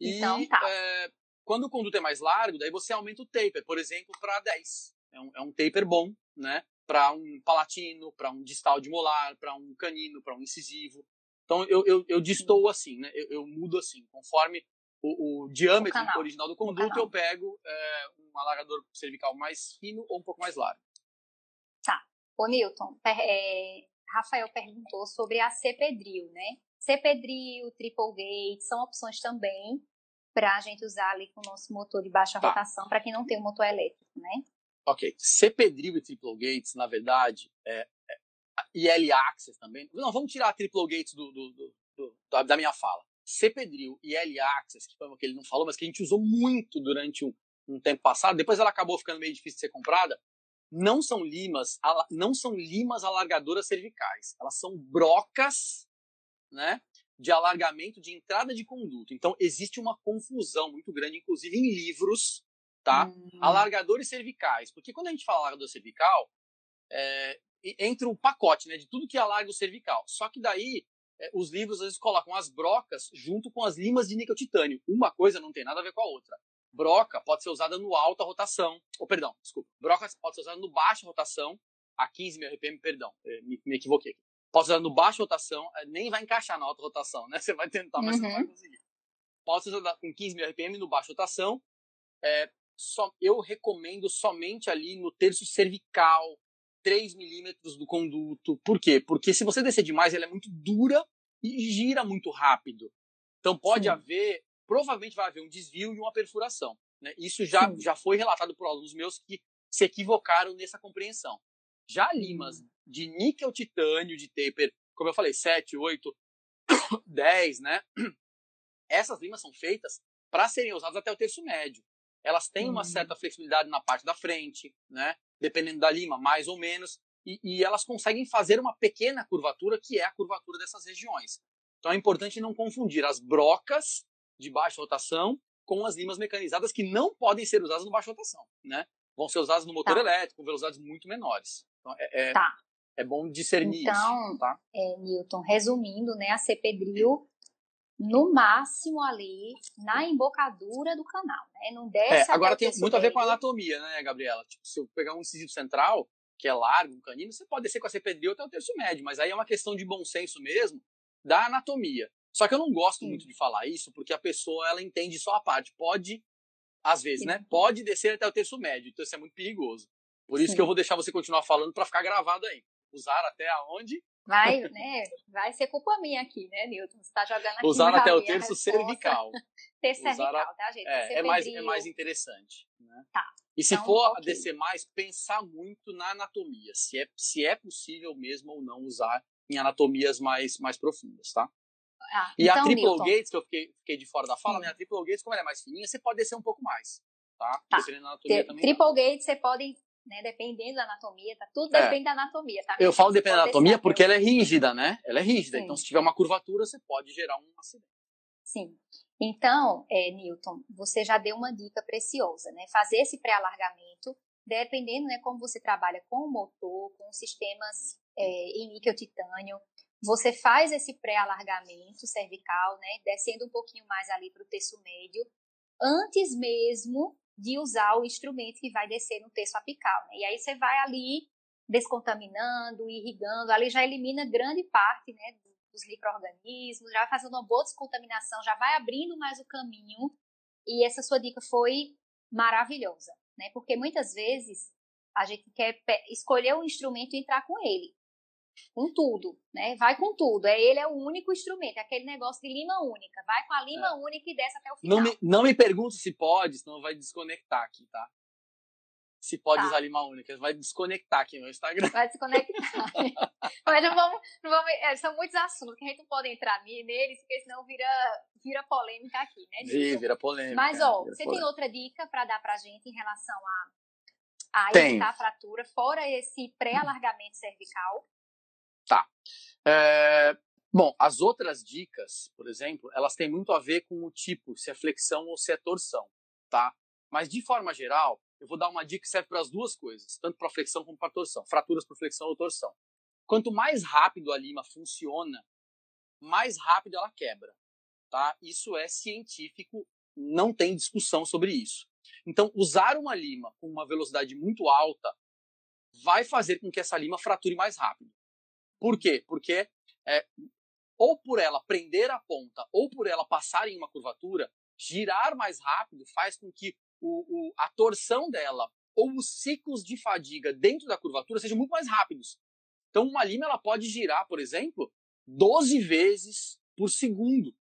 Então, e, tá. É, quando o conduto é mais largo, daí você aumenta o taper, por exemplo, para 10. É um, é um taper bom, né? Para um palatino, para um distal de molar, para um canino, para um incisivo. Então eu, eu, eu distou assim, né? Eu, eu mudo assim, conforme o, o diâmetro o original do conduto, eu pego é, um alargador cervical mais fino ou um pouco mais largo. Tá. Ô Newton, é, Rafael perguntou sobre a cepedril, né? Cepedril, triple gate, são opções também para a gente usar ali com o nosso motor de baixa tá. rotação, para quem não tem o motor elétrico, né? Ok. Cepedril e triple gates, na verdade, é, é, e L-axis também. Não, vamos tirar a triple gates do, do, do, da minha fala. Cepedril e L-axis, que foi o que ele não falou, mas que a gente usou muito durante um, um tempo passado, depois ela acabou ficando meio difícil de ser comprada, não são limas, não são limas alargadoras cervicais. Elas são brocas, né? De alargamento de entrada de conduto. Então, existe uma confusão muito grande, inclusive em livros, tá? Hum. Alargadores cervicais. Porque quando a gente fala alargador cervical, é, entra o pacote né, de tudo que alarga o cervical. Só que daí, é, os livros às vezes colocam as brocas junto com as limas de níquel titânio. Uma coisa não tem nada a ver com a outra. Broca pode ser usada no alta rotação. Ou, perdão, desculpa. Broca pode ser usada no baixa rotação, a 15 mil RPM, perdão, é, me, me equivoquei pode usar no baixa rotação, eh, nem vai encaixar na alta rotação, né? Você vai tentar, mas uhum. você não vai uhum. conseguir. usada com 15 mil RPM no baixo rotação. É, só, eu recomendo somente ali no terço cervical, 3 milímetros do conduto. Por quê? Porque se você descer demais, ela é muito dura e gira muito rápido. Então pode Sim. haver, provavelmente vai haver um desvio e uma perfuração. Né? Isso já, já foi relatado por alunos meus que se equivocaram nessa compreensão. Já limas hum. de níquel titânio, de taper, como eu falei, 7, 8, 10, né? Essas limas são feitas para serem usadas até o terço médio. Elas têm uma hum. certa flexibilidade na parte da frente, né? Dependendo da lima, mais ou menos. E, e, elas conseguem fazer uma pequena curvatura, que é a curvatura dessas regiões. Então é importante não confundir as brocas de baixa rotação com as limas mecanizadas que não podem ser usadas no baixa rotação, né? Vão ser usadas no motor tá. elétrico, com velocidades muito menores. Então é, é, tá. é bom discernir então, isso, tá? É, Newton, resumindo, né, a CP Drill no máximo ali na embocadura do canal, né? Não desce é, Agora tem muito a ver com a anatomia, né, Gabriela? Tipo, se eu pegar um incisivo central, que é largo, um canino, você pode descer com a CPD até o terço médio, mas aí é uma questão de bom senso mesmo da anatomia. Só que eu não gosto muito de falar isso, porque a pessoa ela entende só a parte. Pode, às vezes, Sim. né? Pode descer até o terço médio, então isso é muito perigoso. Por isso Sim. que eu vou deixar você continuar falando para ficar gravado aí. Usar até aonde Vai, né? Vai ser culpa minha aqui, né, Newton? Você está jogando aqui. Usar até o terço cervical. terço cervical, a... tá, gente? É, é mais, é mais interessante. Né? Tá. E se então, for okay. descer mais, pensar muito na anatomia. Se é, se é possível mesmo ou não usar em anatomias mais, mais profundas, tá? Ah, e então, a Triple Newton. Gates, que eu fiquei, fiquei de fora da fala, né? A Triple Gates, como ela é mais fininha, você pode descer um pouco mais, tá? tá. Dependendo da anatomia também. Triple Gates, você pode né? Dependendo da anatomia, tá? Tudo é. depende da anatomia, tá? Eu falo dependendo da anatomia porque ela é rígida, né? Ela é rígida. Sim. Então, se tiver uma curvatura, você pode gerar um acidente. Sim. Então, é, Newton, você já deu uma dica preciosa, né? Fazer esse pré-alargamento, dependendo, né, como você trabalha com o motor, com sistemas é, em níquel titânio, você faz esse pré-alargamento cervical, né, descendo um pouquinho mais ali para o terço médio, antes mesmo de usar o instrumento que vai descer no terço apical. Né? E aí você vai ali descontaminando, irrigando, ali já elimina grande parte né, dos micro-organismos, já vai fazendo uma boa descontaminação, já vai abrindo mais o caminho. E essa sua dica foi maravilhosa, né? Porque muitas vezes a gente quer escolher um instrumento e entrar com ele com tudo, né? Vai com tudo. É ele é o único instrumento, é aquele negócio de lima única. Vai com a lima é. única e desce até o final. Não me, não me pergunte se pode, senão vai desconectar aqui, tá? Se pode tá. usar lima única, vai desconectar aqui no Instagram. Vai desconectar. Mas não vamos, não vamos é, são muitos assuntos que a gente não pode entrar neles, porque senão vira, vira polêmica aqui, né? Vira, vira polêmica. Mas, ó, você polêmica. tem outra dica para dar pra gente em relação a, a evitar a fratura, fora esse pré-alargamento cervical? Tá. É, bom, as outras dicas, por exemplo, elas têm muito a ver com o tipo, se é flexão ou se é torção, tá? Mas de forma geral, eu vou dar uma dica que serve para as duas coisas, tanto para flexão como para torção, fraturas por flexão ou torção. Quanto mais rápido a lima funciona, mais rápido ela quebra, tá? Isso é científico, não tem discussão sobre isso. Então, usar uma lima com uma velocidade muito alta vai fazer com que essa lima frature mais rápido. Por quê? Porque é, ou por ela prender a ponta ou por ela passar em uma curvatura, girar mais rápido faz com que o, o, a torção dela ou os ciclos de fadiga dentro da curvatura sejam muito mais rápidos. Então, uma lima ela pode girar, por exemplo, 12 vezes por segundo,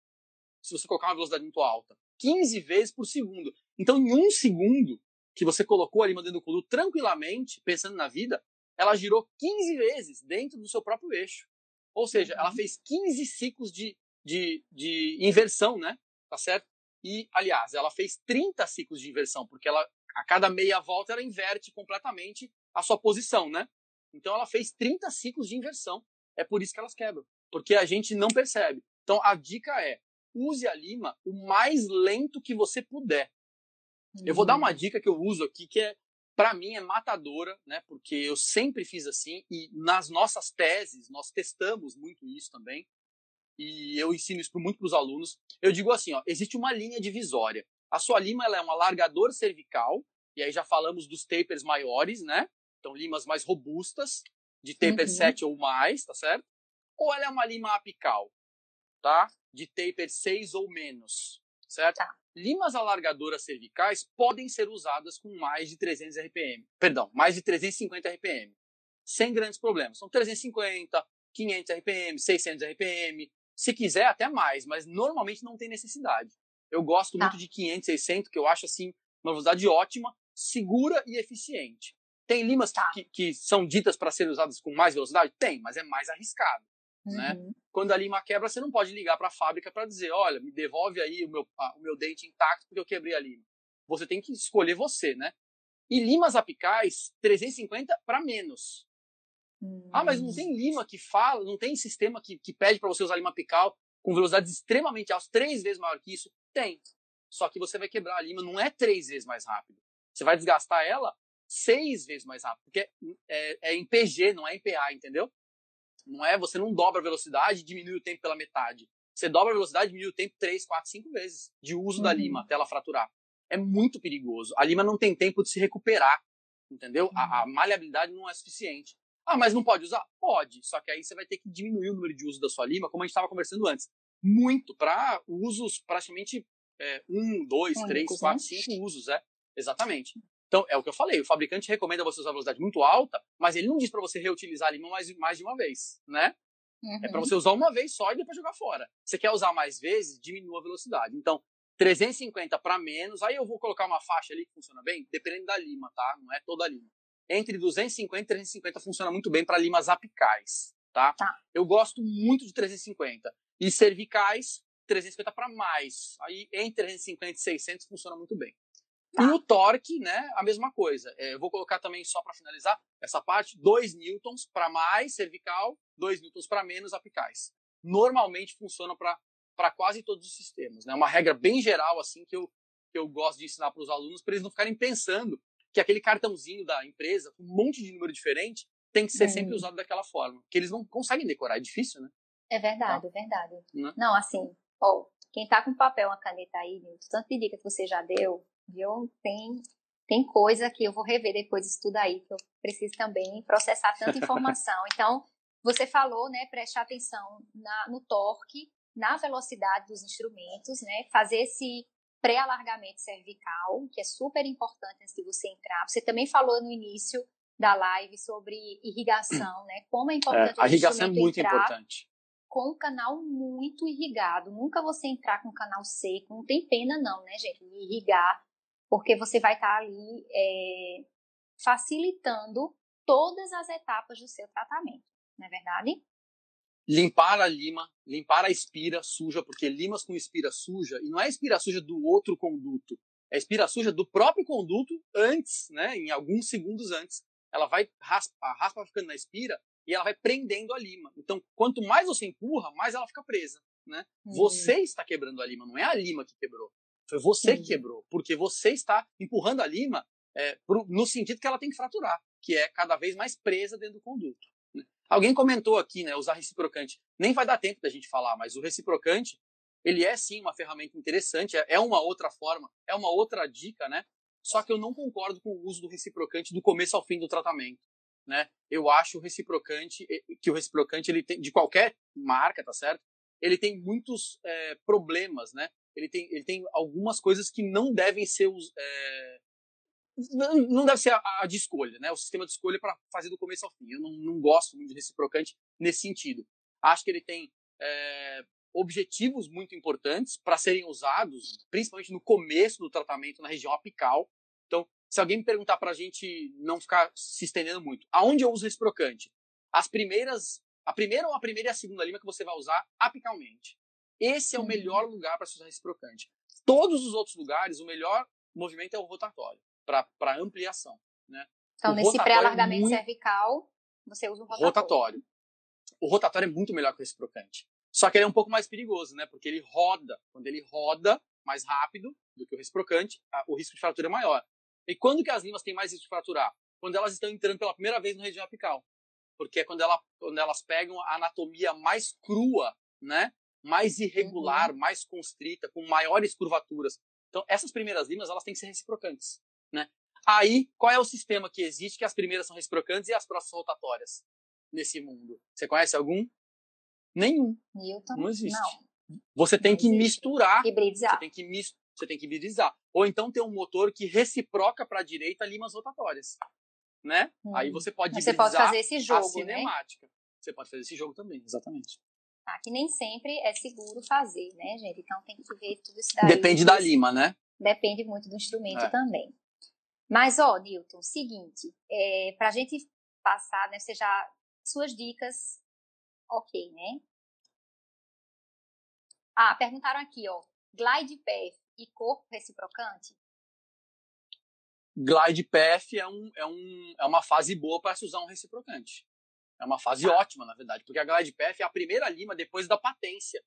se você colocar uma velocidade muito alta. 15 vezes por segundo. Então, em um segundo que você colocou a lima dentro do tranquilamente, pensando na vida, ela girou 15 vezes dentro do seu próprio eixo. Ou seja, ela uhum. fez 15 ciclos de, de, de inversão, né? Tá certo? E, aliás, ela fez 30 ciclos de inversão, porque ela, a cada meia volta ela inverte completamente a sua posição, né? Então ela fez 30 ciclos de inversão. É por isso que elas quebram, porque a gente não percebe. Então a dica é: use a lima o mais lento que você puder. Eu vou dar uma uhum. dica que eu uso aqui que é para mim é matadora, né? Porque eu sempre fiz assim e nas nossas teses nós testamos muito isso também. E eu ensino isso muito para os alunos. Eu digo assim, ó, existe uma linha divisória. A sua lima ela é um alargador cervical e aí já falamos dos tapers maiores, né? Então limas mais robustas, de taper uhum. 7 ou mais, tá certo? Ou ela é uma lima apical, tá? De taper 6 ou menos. Certo? Tá. Limas alargadoras cervicais podem ser usadas com mais de 300 RPM, perdão, mais de 350 RPM, sem grandes problemas. São 350, 500 RPM, 600 RPM, se quiser até mais, mas normalmente não tem necessidade. Eu gosto tá. muito de 500, 600, que eu acho assim uma velocidade ótima, segura e eficiente. Tem limas tá. que, que, são ditas para serem usadas com mais velocidade? Tem, mas é mais arriscado. Né? Uhum. Né? Quando a lima quebra, você não pode ligar para a fábrica para dizer, olha, me devolve aí o meu, o meu dente intacto porque eu quebrei a lima. Você tem que escolher você, né? E limas apicais, 350 para menos. Uhum. Ah, mas não tem lima que fala, não tem sistema que, que pede para você usar lima apical com velocidades extremamente altas, três vezes maior que isso? Tem. Só que você vai quebrar a lima, não é três vezes mais rápido. Você vai desgastar ela seis vezes mais rápido, porque é, é em PG, não é em PA, entendeu? Não é, você não dobra a velocidade e diminui o tempo pela metade. Você dobra a velocidade e diminui o tempo três, quatro, cinco vezes de uso uhum. da lima até ela fraturar. É muito perigoso. A lima não tem tempo de se recuperar, entendeu? Uhum. A, a uhum. maleabilidade não é suficiente. Ah, mas não pode usar? Pode. Só que aí você vai ter que diminuir o número de uso da sua lima, como a gente estava conversando antes. Muito, para usos praticamente é, um, dois, Únicos, três, quatro, né? cinco usos, é. Exatamente. Então, é o que eu falei, o fabricante recomenda você usar velocidade muito alta, mas ele não diz para você reutilizar a lima mais, mais de uma vez, né? Uhum. É para você usar uma vez só e depois jogar fora. Você quer usar mais vezes, diminua a velocidade. Então, 350 para menos, aí eu vou colocar uma faixa ali que funciona bem, dependendo da lima, tá? Não é toda a lima. Entre 250 e 350 funciona muito bem para limas apicais, tá? tá? Eu gosto muito de 350. E cervicais, 350 para mais. Aí, entre 350 e 600 funciona muito bem. Tá. E o torque, né, a mesma coisa. É, eu vou colocar também, só para finalizar, essa parte, 2 newtons para mais cervical, 2 newtons para menos apicais. Normalmente funciona para quase todos os sistemas. É né? uma regra bem geral assim que eu, que eu gosto de ensinar para os alunos, para eles não ficarem pensando que aquele cartãozinho da empresa, com um monte de número diferente, tem que ser sempre usado daquela forma. Que eles não conseguem decorar, é difícil, né? É verdade, tá? é verdade. Não, né? não assim, ó, quem tá com papel, uma caneta aí, tanto de dica que você já deu, viu? Tem, tem coisa que eu vou rever depois disso tudo aí, que eu preciso também processar tanta informação. Então, você falou, né, prestar atenção na, no torque, na velocidade dos instrumentos, né, fazer esse pré-alargamento cervical, que é super importante antes de você entrar. Você também falou no início da live sobre irrigação, né, como é importante é, a irrigação é muito importante com um canal muito irrigado. Nunca você entrar com um canal seco, não tem pena não, né, gente? Irrigar porque você vai estar tá ali é, facilitando todas as etapas do seu tratamento, não é verdade? Limpar a lima, limpar a espira suja, porque limas com espira suja, e não é espira suja do outro conduto, é espira suja do próprio conduto antes, né, em alguns segundos antes. Ela vai raspar, raspa ficando na espira e ela vai prendendo a lima. Então, quanto mais você empurra, mais ela fica presa. Né? Hum. Você está quebrando a lima, não é a lima que quebrou. Foi você que quebrou, porque você está empurrando a lima é, pro, no sentido que ela tem que fraturar, que é cada vez mais presa dentro do conduto. Né? Alguém comentou aqui, né, usar reciprocante. Nem vai dar tempo da gente falar, mas o reciprocante, ele é sim uma ferramenta interessante, é, é uma outra forma, é uma outra dica, né? Só que eu não concordo com o uso do reciprocante do começo ao fim do tratamento. Né? Eu acho o reciprocante que o reciprocante ele tem de qualquer marca, tá certo? Ele tem muitos é, problemas, né? Ele tem, ele tem algumas coisas que não devem ser é, não, não deve ser a, a, de escolha, né? O sistema de escolha para fazer do começo ao fim. Eu não, não gosto muito de reciprocante nesse sentido. Acho que ele tem é, objetivos muito importantes para serem usados, principalmente no começo do tratamento na região apical. Então, se alguém me perguntar para a gente não ficar se estendendo muito, aonde eu uso reciprocante? As primeiras, a primeira ou a primeira e a segunda lima que você vai usar apicalmente. Esse é o melhor lugar para se usar reciprocante. Todos os outros lugares, o melhor movimento é o rotatório, para ampliação. Né? Então, o nesse pré-alargamento é muito... cervical, você usa o rotatório. rotatório. O rotatório é muito melhor que o reciprocante. Só que ele é um pouco mais perigoso, né? Porque ele roda. Quando ele roda mais rápido do que o reciprocante, o risco de fratura é maior. E quando que as limas têm mais risco de fraturar? Quando elas estão entrando pela primeira vez no região apical. Porque é quando, ela, quando elas pegam a anatomia mais crua, né? Mais irregular, uhum. mais constrita, com maiores curvaturas. Então, essas primeiras limas, elas têm que ser reciprocantes, né? Aí, qual é o sistema que existe que as primeiras são reciprocantes e as próximas rotatórias nesse mundo? Você conhece algum? Nenhum. Newton? Não existe. Não. você tem que misturar. Hibridizar. Você tem que, mis, você tem que hibridizar. Ou então ter um motor que reciproca para a direita limas rotatórias. Né? Hum. Aí você pode você pode fazer esse jogo, a né? cinemática. Né? Você pode fazer esse jogo também, exatamente. Que nem sempre é seguro fazer, né, gente? Então tem que ver tudo isso daí. Depende da lima, né? Depende muito do instrumento é. também. Mas, ó, Newton, seguinte, é, para a gente passar, né, você já, suas dicas, ok, né? Ah, perguntaram aqui, ó, glide path e corpo reciprocante? Glide path é, um, é, um, é uma fase boa para se usar um reciprocante. É uma fase tá. ótima, na verdade, porque a glide path é a primeira lima depois da patência.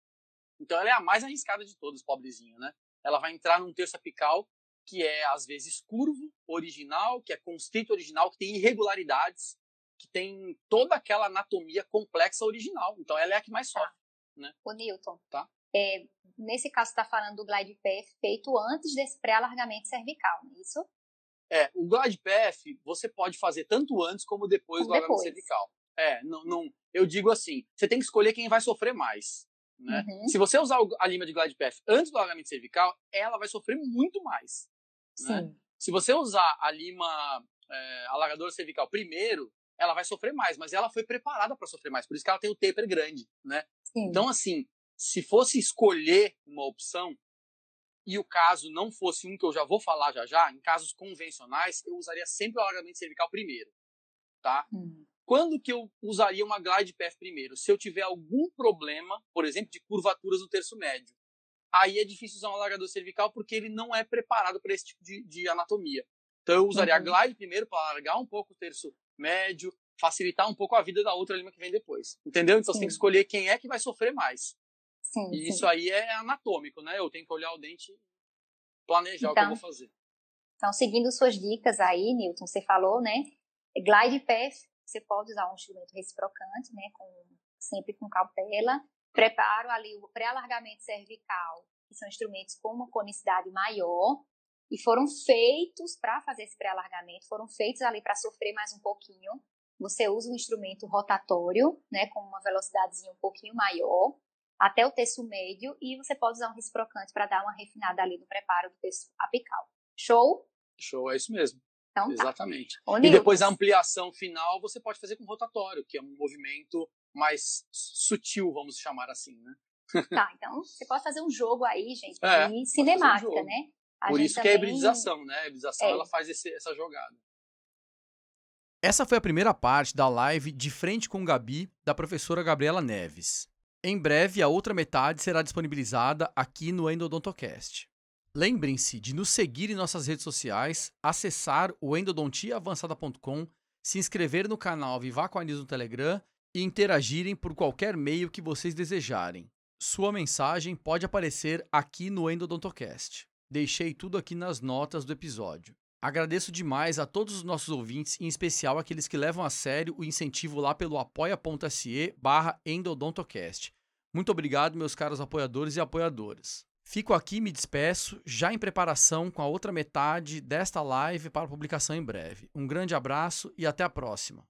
Então ela é a mais arriscada de todas, pobrezinha, né? Ela vai entrar num terço apical que é às vezes curvo, original, que é constrito original, que tem irregularidades, que tem toda aquela anatomia complexa original. Então ela é a que mais tá. sofre. Né? O Newton. Tá? É, nesse caso, está falando do glide path feito antes desse pré-alargamento cervical, não é isso? É, o glide path você pode fazer tanto antes como depois como do alargamento cervical. É, não, não, eu digo assim, você tem que escolher quem vai sofrer mais. Né? Uhum. Se você usar a lima de glide path antes do alargamento cervical, ela vai sofrer muito mais. Né? Se você usar a lima é, alargadora cervical primeiro, ela vai sofrer mais, mas ela foi preparada para sofrer mais, por isso que ela tem o taper grande, né? Então, assim, se fosse escolher uma opção e o caso não fosse um que eu já vou falar já já, em casos convencionais, eu usaria sempre o alargamento cervical primeiro, tá? Hum. Quando que eu usaria uma glide path primeiro? Se eu tiver algum problema, por exemplo, de curvaturas do terço médio aí é difícil usar um alargador cervical porque ele não é preparado para esse tipo de, de, anatomia. Então eu usaria uhum. a glide primeiro para alargar um pouco o terço médio, facilitar um pouco a vida da outra lima que vem depois. Entendeu? Então sim. você tem que escolher quem é que vai sofrer mais. Sim, e sim. isso aí é anatômico, né? Eu tenho que olhar o dente e planejar então, o que eu então, vou fazer. Então, seguindo suas dicas aí, Newton, você falou, né? Glide path, você pode usar um instrumento reciprocante, né? Com, sempre com cautela preparo ali o pré-alargamento cervical, que são instrumentos com uma conicidade maior, e foram feitos para fazer esse pré-alargamento, foram feitos ali para sofrer mais um pouquinho. Você usa um instrumento rotatório, né, com uma velocidadezinha um pouquinho maior, até o terço médio, e você pode usar um reciprocante para dar uma refinada ali no preparo do terço apical. Show? Show, é isso mesmo. Então, tá. Exatamente. Tá. E depois a ampliação final você pode fazer com rotatório, que é um movimento mais sutil, vamos chamar assim, né? Tá, então você pode fazer um jogo aí, gente, é, cinemática, um né? A Por isso também... que é a hibridização, né? A hibridização é. ela faz esse, essa jogada. Essa foi a primeira parte da live de frente com o Gabi da professora Gabriela Neves. Em breve, a outra metade será disponibilizada aqui no Endodontocast. Lembrem-se de nos seguir em nossas redes sociais, acessar o endodontiaavançada.com, se inscrever no canal a Anis no Telegram e interagirem por qualquer meio que vocês desejarem. Sua mensagem pode aparecer aqui no Endodontocast. Deixei tudo aqui nas notas do episódio. Agradeço demais a todos os nossos ouvintes, em especial aqueles que levam a sério o incentivo lá pelo apoia.se barra endodontocast. Muito obrigado, meus caros apoiadores e apoiadoras. Fico aqui me despeço, já em preparação com a outra metade desta live para publicação em breve. Um grande abraço e até a próxima.